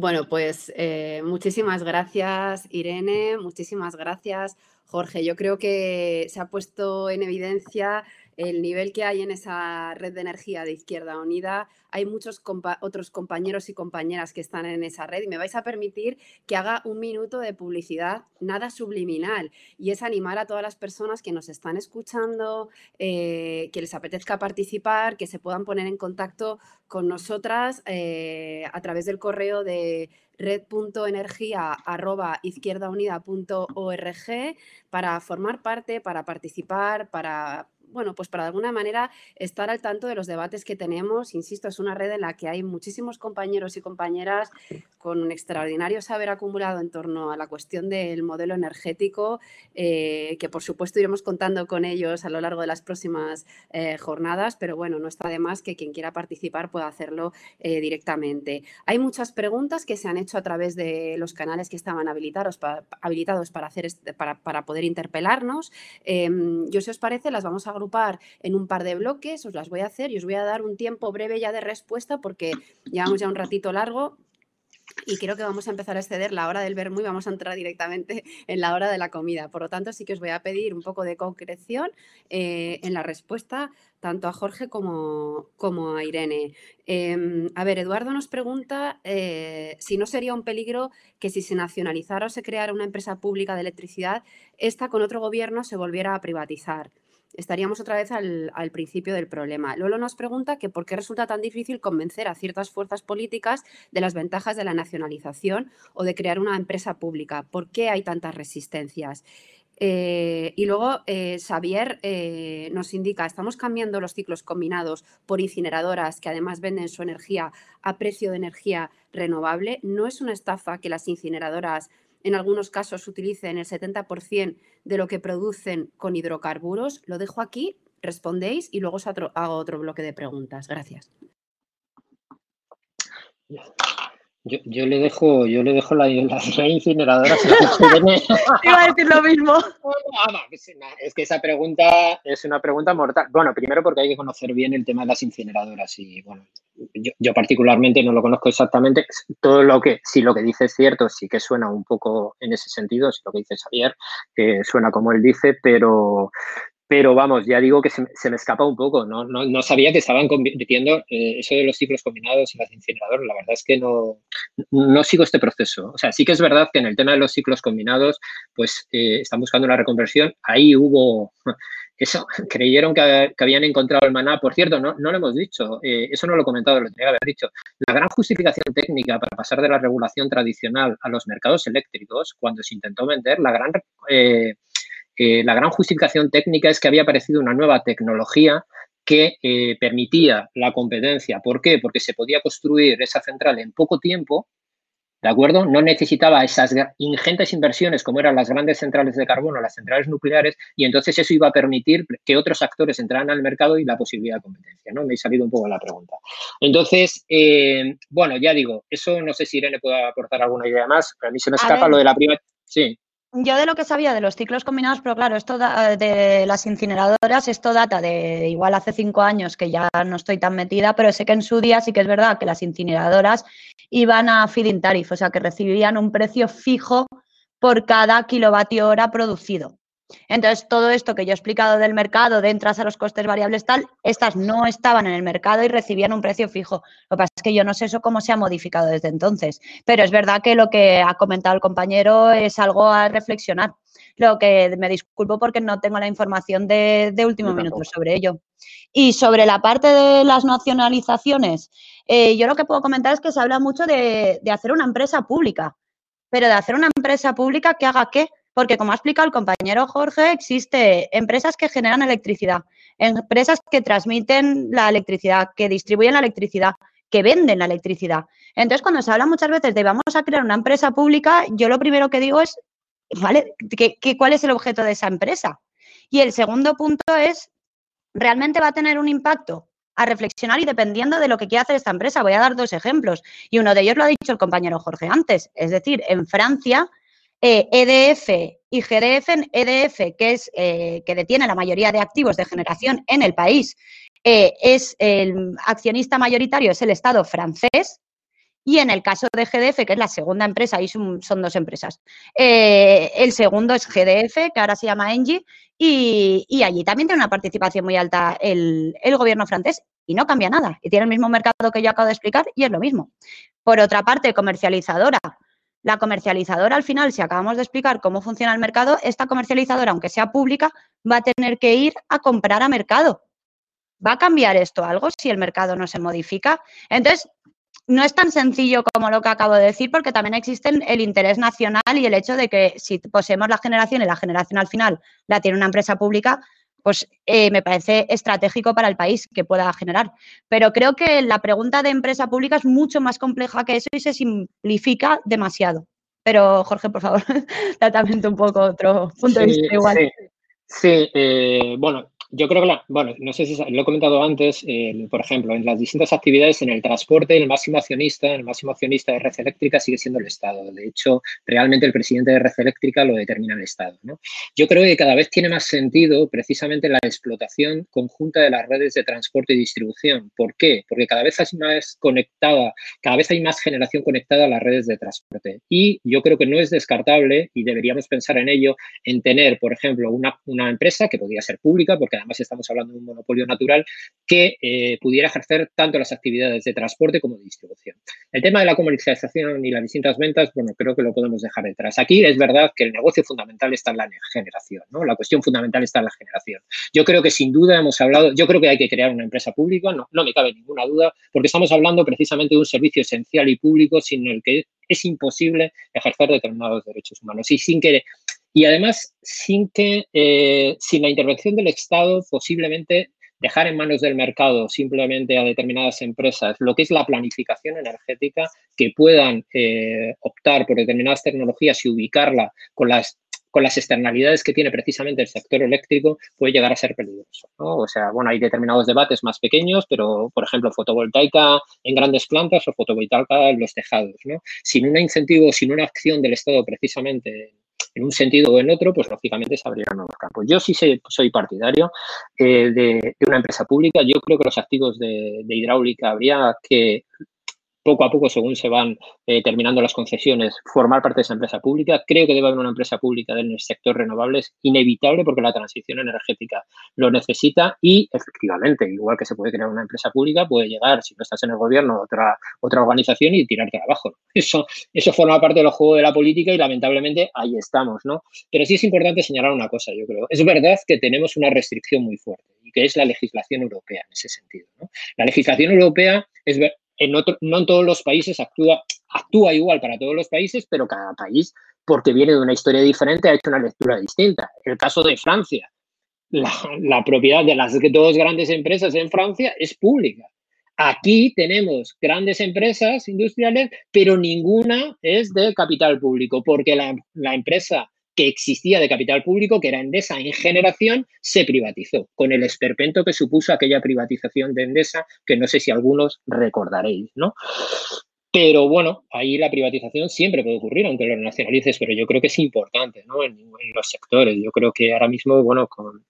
Bueno, pues eh, muchísimas gracias, Irene, muchísimas gracias, Jorge. Yo creo que se ha puesto en evidencia el nivel que hay en esa red de energía de Izquierda Unida. Hay muchos otros compañeros y compañeras que están en esa red y me vais a permitir que haga un minuto de publicidad nada subliminal y es animar a todas las personas que nos están escuchando, eh, que les apetezca participar, que se puedan poner en contacto con nosotras eh, a través del correo de red.energía.izquierdaunida.org para formar parte, para participar, para bueno, pues para de alguna manera estar al tanto de los debates que tenemos. Insisto, es una red en la que hay muchísimos compañeros y compañeras con un extraordinario saber acumulado en torno a la cuestión del modelo energético, eh, que por supuesto iremos contando con ellos a lo largo de las próximas eh, jornadas, pero bueno, no está de más que quien quiera participar pueda hacerlo eh, directamente. Hay muchas preguntas que se han hecho a través de los canales que estaban habilitados para, habilitados para, hacer este, para, para poder interpelarnos. Em, yo, si os parece, las vamos a agrupar en un par de bloques, os las voy a hacer y os voy a dar un tiempo breve ya de respuesta porque llevamos ya un ratito largo y creo que vamos a empezar a exceder la hora del vermú y vamos a entrar directamente en la hora de la comida. Por lo tanto, sí que os voy a pedir un poco de concreción eh, en la respuesta tanto a Jorge como, como a Irene. Em, a ver, Eduardo nos pregunta eh, si no sería un peligro que si se nacionalizara o se creara una empresa pública de electricidad, esta con otro gobierno se volviera a privatizar estaríamos otra vez al, principio del problema. Lolo nos pregunta que por qué resulta tan difícil convencer a ciertas fuerzas políticas de las ventajas de la nacionalización o de crear una empresa pública. ¿Por qué hay tantas resistencias? Eh, y luego eh, Xavier eh, nos indica, estamos cambiando los ciclos combinados por incineradoras que además venden su energía a precio de energía renovable. ¿No es una estafa que las incineradoras en algunos casos utilicen el 70% de lo que producen con hidrocarburos. Lo dejo aquí, respondéis y luego os hago otro bloque de preguntas. Gracias. Yo, le dejo, yo le dejo la, [laughs] incineradora. [laughs] Iba a decir lo mismo. Es que esa pregunta es una pregunta mortal. Bueno, primero porque hay que conocer bien el tema de las incineradoras y bueno, yo, particularmente no lo conozco exactamente. Todo lo que, si lo que dice es cierto, sí que suena un poco en ese sentido, si lo que dice Xavier, que suena como él dice, pero, pero vamos, ya digo que se, me escapa un poco, ¿no? No, sabía que estaban convirtiendo eh, eso de los ciclos combinados en las incineradoras. La verdad es que no, no sigo este proceso. O sea, sí que es verdad que en el tema de los ciclos combinados, pues eh, están buscando una reconversión. Ahí hubo [laughs] eso, creyeron que, habían encontrado el maná. Por cierto, no, no lo hemos dicho, eh, eso no lo he comentado, lo tenía que haber dicho. La gran justificación técnica para pasar de la regulación tradicional a los mercados eléctricos, cuando se intentó vender, la gran la gran justificación técnica es que había aparecido una nueva tecnología que eh, permitía la competencia. ¿Por qué? Porque se podía construir esa central en poco tiempo, ¿de acuerdo? No necesitaba esas ingentes inversiones como eran las grandes centrales de carbono, las centrales nucleares, y entonces eso iba a permitir que otros actores entraran al mercado y la posibilidad de competencia, ¿no? Me he salido un poco la pregunta. Entonces, eh, bueno, ya digo, eso no sé si Irene puede aportar alguna idea más, pero a mí se me escapa lo de la primera... Sí. Yo de lo que sabía de los ciclos combinados, pero claro, esto de las incineradoras, esto data de igual hace cinco años que ya no estoy tan metida, pero sé que en su día sí que es verdad que las incineradoras iban a feed-in tariff, o sea que recibían un precio fijo por cada kilovatio hora producido. Entonces, todo esto que yo he explicado del mercado, de entras a los costes variables tal, estas no estaban en el mercado y recibían un precio fijo. Lo que pasa es que yo no sé eso cómo se ha modificado desde entonces, pero es verdad que lo que ha comentado el compañero es algo a reflexionar. Lo que me disculpo porque no tengo la información de, último minuto sobre ello. Y sobre la parte de las nacionalizaciones, eh, yo lo que puedo comentar es que se habla mucho de, de hacer una empresa pública, pero de hacer una empresa pública que haga qué? Porque, como ha explicado el compañero Jorge, existe empresas que generan electricidad, empresas que transmiten la electricidad, que distribuyen la electricidad, que venden la electricidad. Entonces, cuando se habla muchas veces de vamos a crear una empresa pública, yo lo primero que digo es, ¿vale? ¿Qué, cuál es el objeto de esa empresa? Y el segundo punto es, ¿realmente va a tener un impacto? A reflexionar y dependiendo de lo que quiera hacer esta empresa. Voy a dar dos ejemplos. Y uno de ellos lo ha dicho el compañero Jorge antes. Es decir, en Francia eh, e y GDF, EDF, que es eh, que detiene la mayoría de activos de generación en el país, eh, es el accionista mayoritario es el Estado francés. Y en el caso de GDF, que es la segunda empresa, ahí son, dos empresas, el segundo es GDF, que ahora se llama Engie, y, allí también tiene una participación muy alta el, el gobierno francés y no cambia nada. Y tiene el mismo mercado que yo acabo de explicar y es lo mismo. Por otra parte, comercializadora, la comercializadora, al final, si acabamos de explicar cómo funciona el mercado, esta comercializadora, aunque sea pública, va a tener que ir a comprar a mercado. ¿Va a cambiar esto algo si el mercado no se modifica? Entonces, no es tan sencillo como lo que acabo de decir, porque también existe el interés nacional y el hecho de que si poseemos la generación y la generación al final la tiene una empresa pública, pues eh, me parece estratégico para el país que pueda generar. Pero creo que la pregunta de empresa pública es mucho más compleja que eso y se simplifica demasiado. Pero, Jorge, por favor, [laughs] tratamiento un poco otro punto de vista igual. Sí, eh, bueno, yo creo que, la, bueno, no sé si lo he comentado antes, por ejemplo, en las distintas actividades, en el transporte, el máximo accionista, el máximo accionista de Red Eléctrica sigue siendo el Estado. De hecho, realmente el presidente de Red Eléctrica lo determina el Estado. ¿no? Yo creo que cada vez tiene más sentido precisamente la explotación conjunta de las redes de transporte y distribución. ¿Por qué? Porque cada vez hay más conectada, cada vez hay más generación conectada a las redes de transporte. Y yo creo que no es descartable, y deberíamos pensar en ello, en tener, por ejemplo, una, una empresa que podría ser pública, porque además estamos hablando de un monopolio natural, que eh, pudiera ejercer tanto las actividades de transporte como de distribución. El tema de la comercialización y las distintas ventas, bueno, creo que lo podemos dejar detrás. Aquí es verdad que el negocio fundamental está en la generación, ¿no? La cuestión fundamental está en la generación. Yo creo que sin duda hemos hablado, yo creo que hay que crear una empresa pública, no, no me cabe ninguna duda, porque estamos hablando precisamente de un servicio esencial y público sin el que es imposible ejercer determinados derechos humanos y sin que y además sin que, eh, sin la intervención del Estado, posiblemente dejar en manos del mercado simplemente a determinadas empresas lo que es la planificación energética, que puedan eh, optar por determinadas tecnologías y ubicarla con las con las externalidades que tiene precisamente el sector eléctrico, puede llegar a ser peligroso. O sea, bueno, hay determinados debates más pequeños, pero, por ejemplo, fotovoltaica en grandes plantas o fotovoltaica en los tejados. ¿no? Sin un incentivo, sin una acción del Estado precisamente en un sentido o en otro, pues lógicamente se abrirán nuevos campos. Yo sí soy partidario eh, de, una empresa pública. Yo creo que los activos de hidráulica habría que poco a poco, según se van eh, terminando las concesiones, formar parte de esa empresa pública. Creo que debe haber una empresa pública en el sector renovables, inevitable porque la transición energética lo necesita y efectivamente, igual que se puede crear una empresa pública, puede llegar, si no estás en el gobierno, otra, otra organización y tirarte abajo. [laughs] Eso, eso forma parte del juego de la política y lamentablemente ahí estamos, ¿no? Pero sí es importante señalar una cosa, yo creo. Es verdad que tenemos una restricción muy fuerte y que es la legislación europea en ese sentido. La legislación europea es, no en todos los países actúa, igual para todos los países, pero cada país, porque viene de una historia diferente, ha hecho una lectura distinta. El caso de Francia, la, propiedad de las dos grandes empresas en Francia es pública. Aquí tenemos grandes empresas industriales, pero ninguna es de capital público, porque la empresa que existía de capital público, que era Endesa en generación, se privatizó, con el esperpento que supuso aquella privatización de Endesa, que no sé si algunos recordaréis, ¿no? Pero bueno, ahí la privatización siempre puede ocurrir, aunque lo nacionalices, pero yo creo que es importante ¿no? en, los sectores. Yo creo que ahora mismo, bueno, con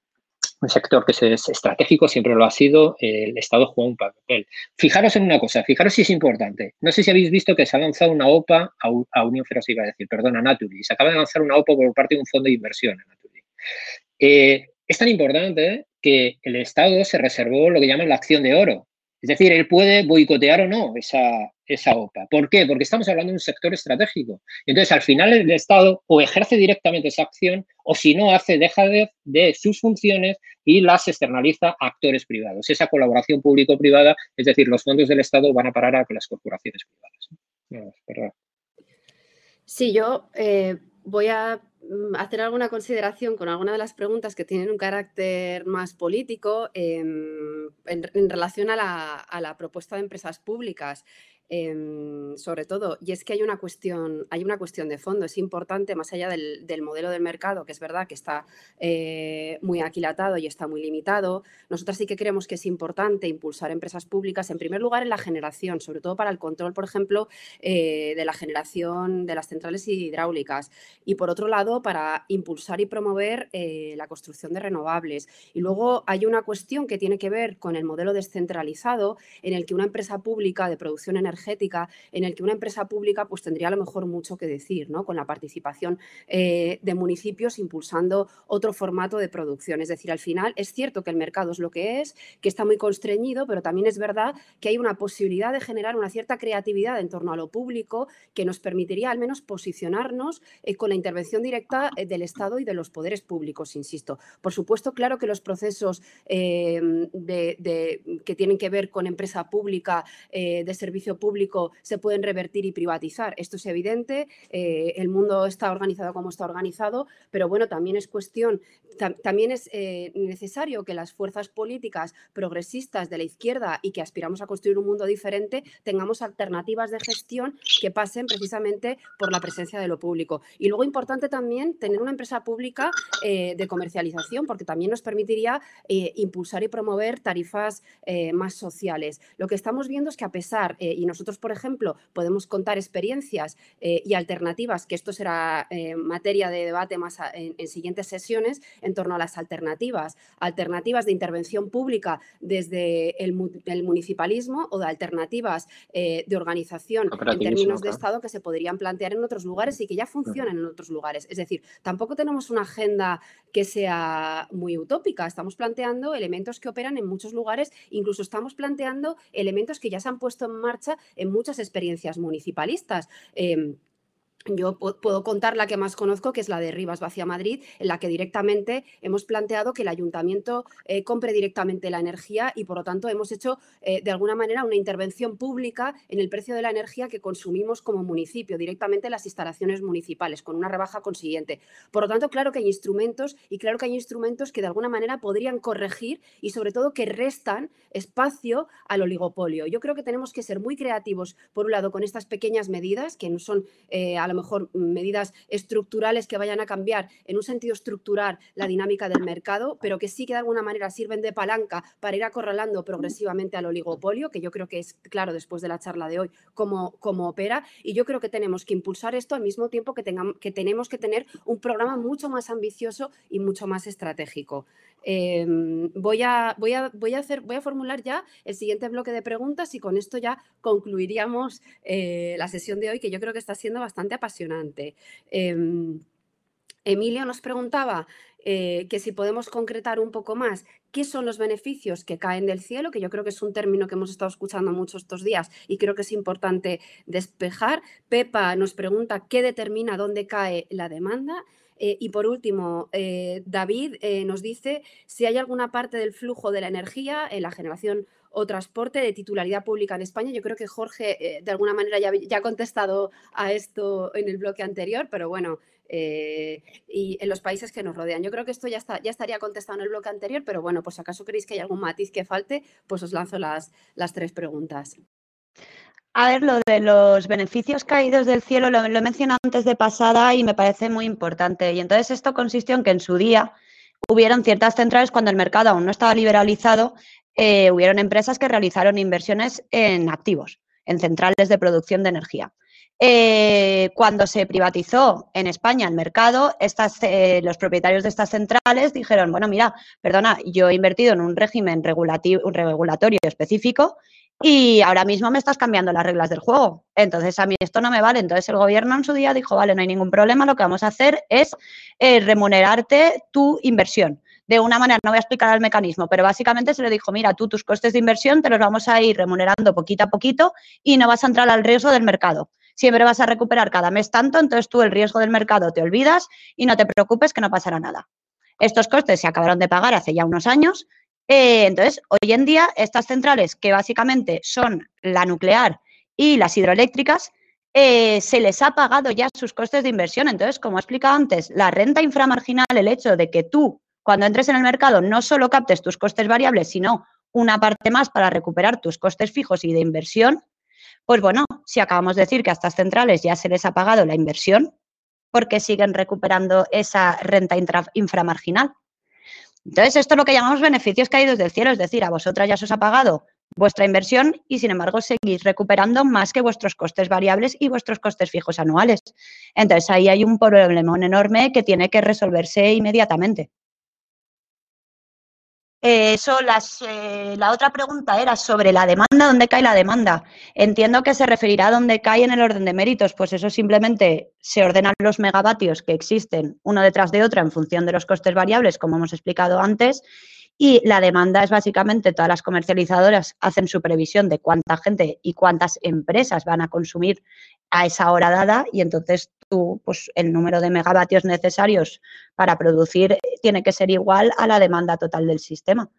un sector que es estratégico, siempre lo ha sido, el Estado juega un papel. Fijaros en una cosa, fijaros si es importante. No sé si habéis visto que se ha lanzado una OPA a, Unión Feroz, iba a decir, perdón, a Naturi. Se acaba de lanzar una OPA por parte de un fondo de inversión en Naturi. Eh, es tan importante que el Estado se reservó lo que llaman la acción de oro. Es decir, él puede boicotear o no esa, esa OPA. ¿Por qué? Porque estamos hablando de un sector estratégico. Entonces, al final, el Estado o ejerce directamente esa acción o si no hace, deja de, de sus funciones y las externaliza a actores privados. Esa colaboración público-privada, es decir, los fondos del Estado van a parar a las corporaciones privadas. Sí, yo eh, voy a Mm, hacer alguna consideración con alguna de las preguntas que tienen un carácter más político em, en, relación a la, a la, propuesta de empresas públicas. Em, sobre todo, y es que hay una cuestión, hay una cuestión de fondo, es importante, más allá del, modelo del mercado, que es verdad que está eh, muy aquilatado y está muy limitado, nosotros sí que creemos que es importante impulsar empresas públicas, en primer lugar en la generación, sobre todo para el control, por ejemplo, eh, de la generación de las centrales hidráulicas, y por otro lado, para impulsar y promover eh, la construcción de renovables. Y luego hay una cuestión que tiene que ver con el modelo descentralizado, en el que una empresa pública de producción energética en el que una empresa pública pues, tendría a lo mejor mucho que decir, ¿no? con la participación eh, de municipios impulsando otro formato de producción. Es decir, al final es cierto que el mercado es lo que es, que está muy constreñido, pero también es verdad que hay una posibilidad de generar una cierta creatividad en torno a lo público que nos permitiría al menos posicionarnos eh, con la intervención directa eh, del Estado y de los poderes públicos, insisto. Por supuesto, claro que los procesos que tienen que ver con empresa pública, de servicio público, se pueden revertir y privatizar. Esto es evidente, eh, el mundo está organizado como está organizado, pero bueno, también es cuestión, también es eh, necesario que las fuerzas políticas progresistas de la izquierda y que aspiramos a construir un mundo diferente tengamos alternativas de gestión que pasen precisamente por la presencia de lo público. Y luego importante también tener una empresa pública eh, de comercialización, porque también nos permitiría impulsar y promover tarifas más sociales. Lo que estamos viendo es que a pesar, y nosotros, por ejemplo, podemos contar experiencias eh, y alternativas, que esto será eh, materia de debate más en, siguientes sesiones, en torno a las alternativas, alternativas de intervención pública desde el, municipalismo o de alternativas eh, de organización en términos de Estado que se podrían plantear en otros lugares y que ya funcionan en otros lugares. Es decir, tampoco tenemos una agenda que sea muy utópica, estamos planteando elementos que operan en muchos lugares, incluso estamos planteando elementos que ya se han puesto en marcha en muchas experiencias municipalistas. Em, yo puedo contar la que más conozco, que es la de Rivas Vacía Madrid, en la que directamente hemos planteado que el ayuntamiento eh, compre directamente la energía y por lo tanto hemos hecho eh, de alguna manera una intervención pública en el precio de la energía que consumimos como municipio, directamente en las instalaciones municipales, con una rebaja consiguiente. Por lo tanto, claro que hay instrumentos y claro que hay instrumentos que de alguna manera podrían corregir y sobre todo que restan espacio al oligopolio. Yo creo que tenemos que ser muy creativos, por un lado, con estas pequeñas medidas que no son eh, lo mejor medidas estructurales que vayan a cambiar en un sentido estructural la dinámica del mercado, pero que sí que de alguna manera sirven de palanca para ir acorralando progresivamente al oligopolio, que yo creo que es claro después de la charla de hoy cómo, cómo opera. Y yo creo que tenemos que impulsar esto al mismo tiempo que, tengamos, que tenemos que tener un programa mucho más ambicioso y mucho más estratégico. Em, voy, a, voy, a, voy, a hacer, voy a formular ya el siguiente bloque de preguntas y con esto ya concluiríamos eh, la sesión de hoy, que yo creo que está siendo bastante apasionante. Em, Emilio nos preguntaba eh, que si podemos concretar un poco más qué son los beneficios que caen del cielo, que yo creo que es un término que hemos estado escuchando mucho estos días y creo que es importante despejar. Pepa nos pregunta qué determina dónde cae la demanda. Eh, y por último, eh, David nos dice si hay alguna parte del flujo de la energía en la generación o transporte de titularidad pública en España. Yo creo que Jorge de alguna manera ya, ha contestado a esto en el bloque anterior, pero bueno, y en los países que nos rodean. Yo creo que esto ya, está, ya estaría contestado en el bloque anterior, pero bueno, pues acaso creéis que hay algún matiz que falte, pues os lanzo las, las tres preguntas. A ver, lo de los beneficios caídos del cielo lo, he mencionado antes de pasada y me parece muy importante. Y entonces esto consistió en que en su día hubieron ciertas centrales cuando el mercado aún no estaba liberalizado, eh, hubieron empresas que realizaron inversiones en activos. en centrales de producción de energía. Eh, cuando se privatizó en España el mercado, estas, eh, los propietarios de estas centrales dijeron, bueno, mira, perdona, yo he invertido en un régimen regulatorio específico y ahora mismo me estás cambiando las reglas del juego. Entonces, a mí esto no me vale. Entonces, el gobierno en su día dijo, vale, no hay ningún problema, lo que vamos a hacer es eh, remunerarte tu inversión. De una manera, no voy a explicar el mecanismo, pero básicamente se le dijo, mira, tú tus costes de inversión te los vamos a ir remunerando poquito a poquito y no vas a entrar al riesgo del mercado siempre vas a recuperar cada mes tanto, entonces tú el riesgo del mercado te olvidas y no te preocupes que no pasará nada. Estos costes se acabaron de pagar hace ya unos años. Eh, entonces, hoy en día, estas centrales, que básicamente son la nuclear y las hidroeléctricas, eh, se les ha pagado ya sus costes de inversión. Entonces, como he explicado antes, la renta inframarginal, el hecho de que tú, cuando entres en el mercado, no solo captes tus costes variables, sino una parte más para recuperar tus costes fijos y de inversión, pues bueno, si acabamos de decir que a estas centrales ya se les ha pagado la inversión, ¿por qué siguen recuperando esa renta inframarginal? Entonces, esto es lo que llamamos beneficios caídos del cielo, es decir, a vosotras ya se os ha pagado vuestra inversión y, sin embargo, seguís recuperando más que vuestros costes variables y vuestros costes fijos anuales. Entonces, ahí hay un problema enorme que tiene que resolverse inmediatamente. Eso, las, eh, la otra pregunta era sobre la demanda, ¿dónde cae la demanda? Entiendo que se referirá a dónde cae en el orden de méritos, pues eso simplemente se ordenan los megavatios que existen uno detrás de otro en función de los costes variables, como hemos explicado antes, y la demanda es básicamente todas las comercializadoras hacen su previsión de cuánta gente y cuántas empresas van a consumir a esa hora dada y entonces tú, pues el número de megavatios necesarios para producir tiene que ser igual a la demanda total del sistema.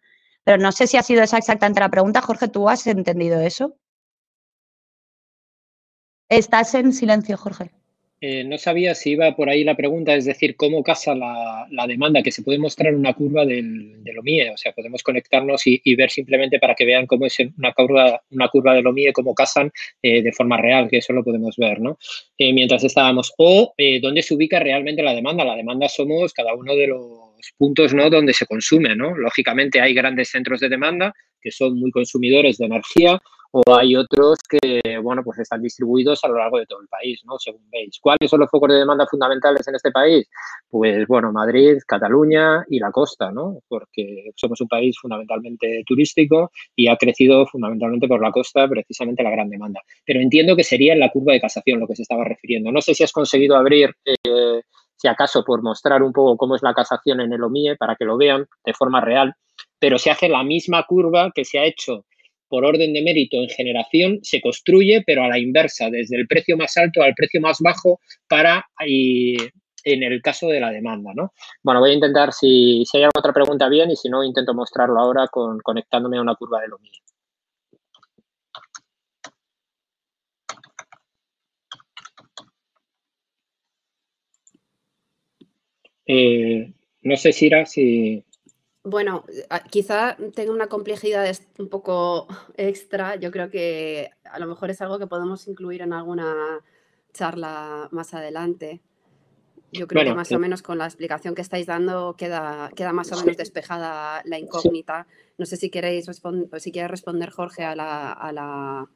Pero no sé si ha sido esa exactamente la pregunta. Jorge, ¿tú has entendido eso? Estás en silencio, Jorge. Eh, no sabía si iba por ahí la pregunta, es decir, cómo casa la, demanda, que se puede mostrar una curva del, del OMIE, o sea, podemos conectarnos y, ver simplemente para que vean cómo es una curva, una curva del OMIE, cómo casan eh, de forma real, que eso lo podemos ver, ¿no? Eh, mientras estábamos, o dónde se ubica realmente la demanda. La demanda somos cada uno de los puntos, ¿no? Donde se consume, ¿no? Lógicamente hay grandes centros de demanda que son muy consumidores de energía, o hay otros que, bueno, pues están distribuidos a lo largo de todo el país, ¿no? Según veis. ¿Cuáles son los focos de demanda fundamentales en este país? Pues, bueno, Madrid, Cataluña y la costa, ¿no? Porque somos un país fundamentalmente turístico y ha crecido fundamentalmente por la costa precisamente la gran demanda. Pero entiendo que sería en la curva de casación lo que se estaba refiriendo. No sé si has conseguido abrir... Eh, si acaso por mostrar un poco cómo es la casación en el OMIE, para que lo vean de forma real, pero se hace la misma curva que se ha hecho por orden de mérito en generación se construye, pero a la inversa, desde el precio más alto al precio más bajo para y, en el caso de la demanda. ¿no? Bueno, voy a intentar, si, si hay otra pregunta, bien, y si no, intento mostrarlo ahora con, conectándome a una curva de lo mío. Eh, no sé, Sira, si, bueno, quizá tenga una complejidad un poco [laughs] extra. Yo creo que a lo mejor es algo que podemos incluir en alguna charla más adelante. Yo creo que más o menos con la explicación que estáis dando queda, queda más o menos despejada la incógnita. No sé si queréis responder, si quiere responder Jorge a la a la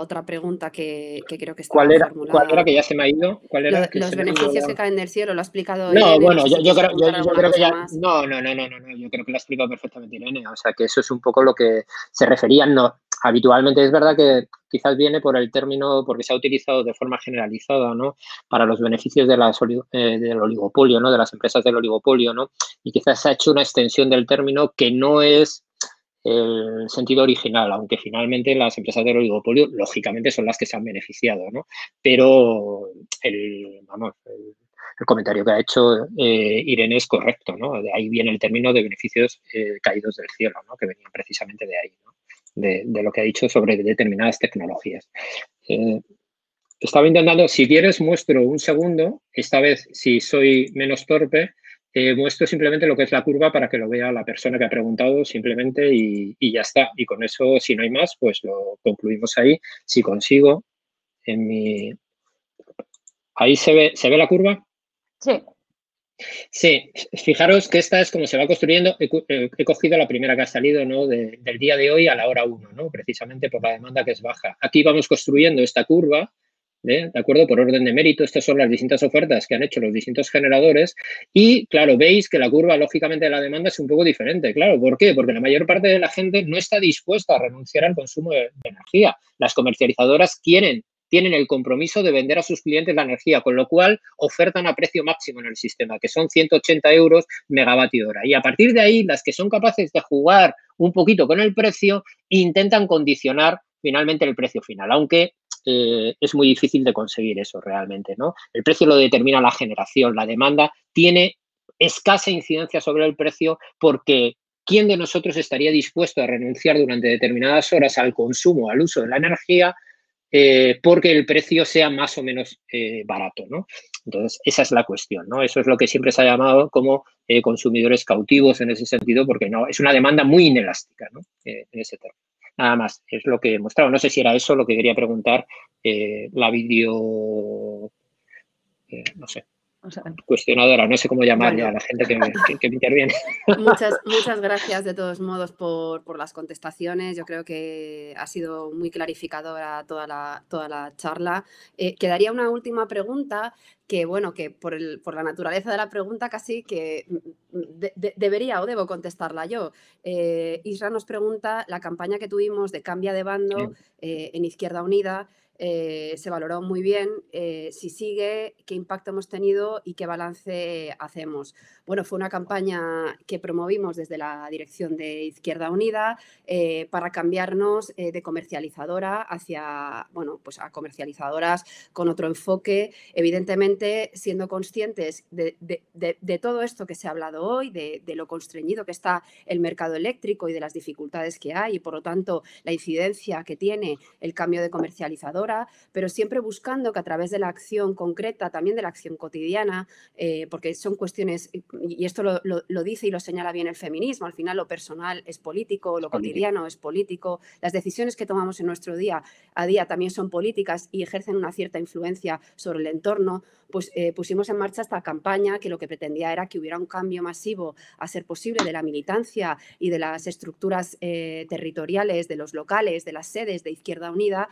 otra pregunta que, creo que estaba ¿Cuál era, formulada. ¿Cuál era que ya se me ha ido? ¿Cuál era los beneficios que caen del cielo, lo ha explicado No, bueno, yo, creo, que ya... No, no, no, no, no, yo creo que lo ha explicado perfectamente Irene. O sea, que eso es un poco lo que se referían. No, habitualmente es verdad que quizás viene por el término, porque se ha utilizado de forma generalizada, ¿no? Para los beneficios de las, eh, del oligopolio, ¿no? De las empresas del oligopolio, ¿no? Y quizás se ha hecho una extensión del término que no es el sentido original, aunque finalmente las empresas del oligopolio, lógicamente, son las que se han beneficiado, ¿no? Pero el, el, comentario que ha hecho eh, Irene es correcto, ¿no? De ahí viene el término de beneficios eh, caídos del cielo, ¿no? Que venían precisamente de ahí, ¿no? de, de, lo que ha dicho sobre determinadas tecnologías. Eh, estaba intentando, si quieres, muestro un segundo, esta vez si soy menos torpe, eh, muestro simplemente lo que es la curva para que lo vea la persona que ha preguntado simplemente y, ya está. Y con eso, si no hay más, pues lo concluimos ahí. Si consigo, en mi... Ahí se ve, ¿se ve la curva? Sí. Sí, fijaros que esta es como se va construyendo. He, eh, cogido la primera que ha salido ¿no? del día de hoy a la hora 1, ¿no? precisamente por la demanda que es baja. Aquí vamos construyendo esta curva, ¿de acuerdo? Por orden de mérito, estas son las distintas ofertas que han hecho los distintos generadores y, claro, veis que la curva, lógicamente, de la demanda es un poco diferente. Claro, ¿por qué? Porque la mayor parte de la gente no está dispuesta a renunciar al consumo de energía. Las comercializadoras tienen el compromiso de vender a sus clientes la energía, con lo cual ofertan a precio máximo en el sistema, que son 180 euros megavatio hora. Y a partir de ahí, las que son capaces de jugar un poquito con el precio, intentan condicionar finalmente el precio final, aunque eh, es muy difícil de conseguir eso realmente, ¿no? El precio lo determina la generación, la demanda tiene escasa incidencia sobre el precio porque ¿quién de nosotros estaría dispuesto a renunciar durante determinadas horas al consumo, al uso de la energía eh, porque el precio sea más o menos eh, barato, ¿no? Entonces, esa es la cuestión, ¿no? Eso es lo que siempre se ha llamado como consumidores cautivos en ese sentido, porque no, es una demanda muy inelástica, ¿no? en ese término. Nada más, es lo que he mostrado. No sé si era eso lo que quería preguntar la vídeo, no sé, cuestionadora, no sé cómo llamarle a la gente que me, interviene. [laughs] Muchas, muchas gracias de todos modos por, las contestaciones. Yo creo que ha sido muy clarificadora toda la, toda la charla. Eh, quedaría una última pregunta que, bueno, que por, el, por la naturaleza de la pregunta casi que mm, debería o debo contestarla yo. Eh, Isra nos pregunta la campaña que tuvimos de cambia de bando eh, en Izquierda Unida. Eh, se valoró muy bien eh, si sigue, qué impacto hemos tenido y qué balance hacemos. Bueno, fue una campaña que promovimos desde la dirección de Izquierda Unida eh, para cambiarnos de comercializadora hacia, bueno, pues a comercializadoras con otro enfoque, evidentemente siendo conscientes de, todo esto que se ha hablado hoy, de, lo constreñido que está el mercado eléctrico y de las dificultades que hay y por lo tanto la incidencia que tiene el cambio de comercializadora pero siempre buscando que a través de la acción concreta, también de la acción cotidiana, eh, porque son cuestiones, y esto lo, dice y lo señala bien el feminismo, al final lo personal es político, lo cotidiano es político, las decisiones que tomamos en nuestro día a día también son políticas y ejercen una cierta influencia sobre el entorno, pues eh, pusimos en marcha esta campaña que lo que pretendía era que hubiera un cambio masivo a ser posible de la militancia y de las estructuras eh, territoriales, de los locales, de las sedes de Izquierda Unida,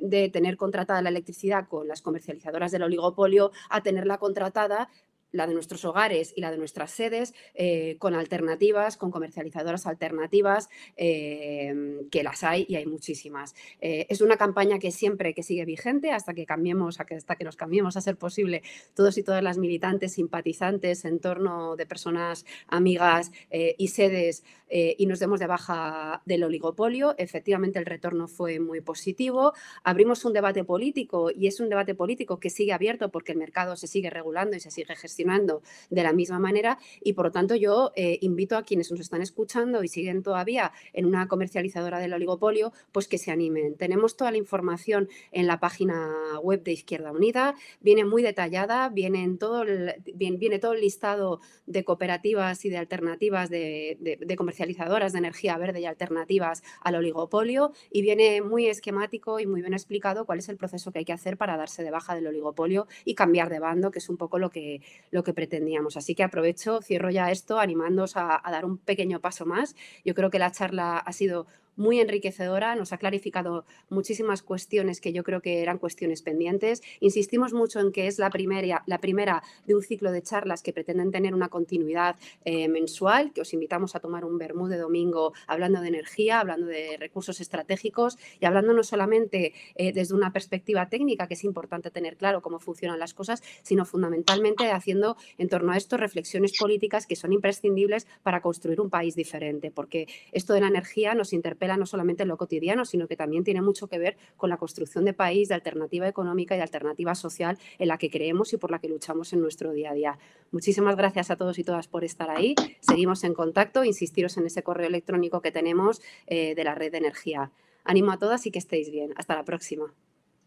de tener contratada la electricidad con las comercializadoras del oligopolio a tenerla contratada la de nuestros hogares y la de nuestras sedes, eh, con alternativas, con comercializadoras alternativas, eh, que las hay y hay muchísimas. Eh, es una campaña que siempre que sigue vigente hasta que cambiemos, hasta que nos cambiemos a ser posible todos y todas las militantes, simpatizantes en torno de personas amigas y sedes y nos demos de baja del oligopolio. Efectivamente el retorno fue muy positivo. Abrimos un debate político y es un debate político que sigue abierto porque el mercado se sigue regulando y se sigue gestionando de la misma manera y por lo tanto yo eh, invito a quienes nos están escuchando y siguen todavía en una comercializadora del oligopolio, pues que se animen. Tenemos toda la información en la página web de Izquierda Unida, viene muy detallada, viene, todo el, viene, todo el listado de cooperativas y de alternativas de comercializadoras de energía verde y alternativas al oligopolio y viene muy esquemático y muy bien explicado cuál es el proceso que hay que hacer para darse de baja del oligopolio y cambiar de bando, que es un poco lo que, lo que pretendíamos. Así que aprovecho, cierro ya esto, animándoos a, a dar un pequeño paso más. Yo creo que la charla ha sido muy enriquecedora, nos ha clarificado muchísimas cuestiones que yo creo que eran cuestiones pendientes. Insistimos mucho en que es la primera, la primera de un ciclo de charlas que pretenden tener una continuidad eh, mensual, que os invitamos a tomar un vermú de domingo hablando de energía, hablando de recursos estratégicos y hablando no solamente eh, desde una perspectiva técnica, que es importante tener claro cómo funcionan las cosas, sino fundamentalmente haciendo en torno a esto reflexiones políticas que son imprescindibles para construir un país diferente, porque esto de la energía nos interpela no solamente en lo cotidiano, sino que también tiene mucho que ver con la construcción de país, de alternativa económica y de alternativa social en la que creemos y por la que luchamos en nuestro día a día. Muchísimas gracias a todos y todas por estar ahí. Seguimos en contacto, insistiros en ese correo electrónico que tenemos eh, de la red de energía. Animo a todas y que estéis bien. Hasta la próxima.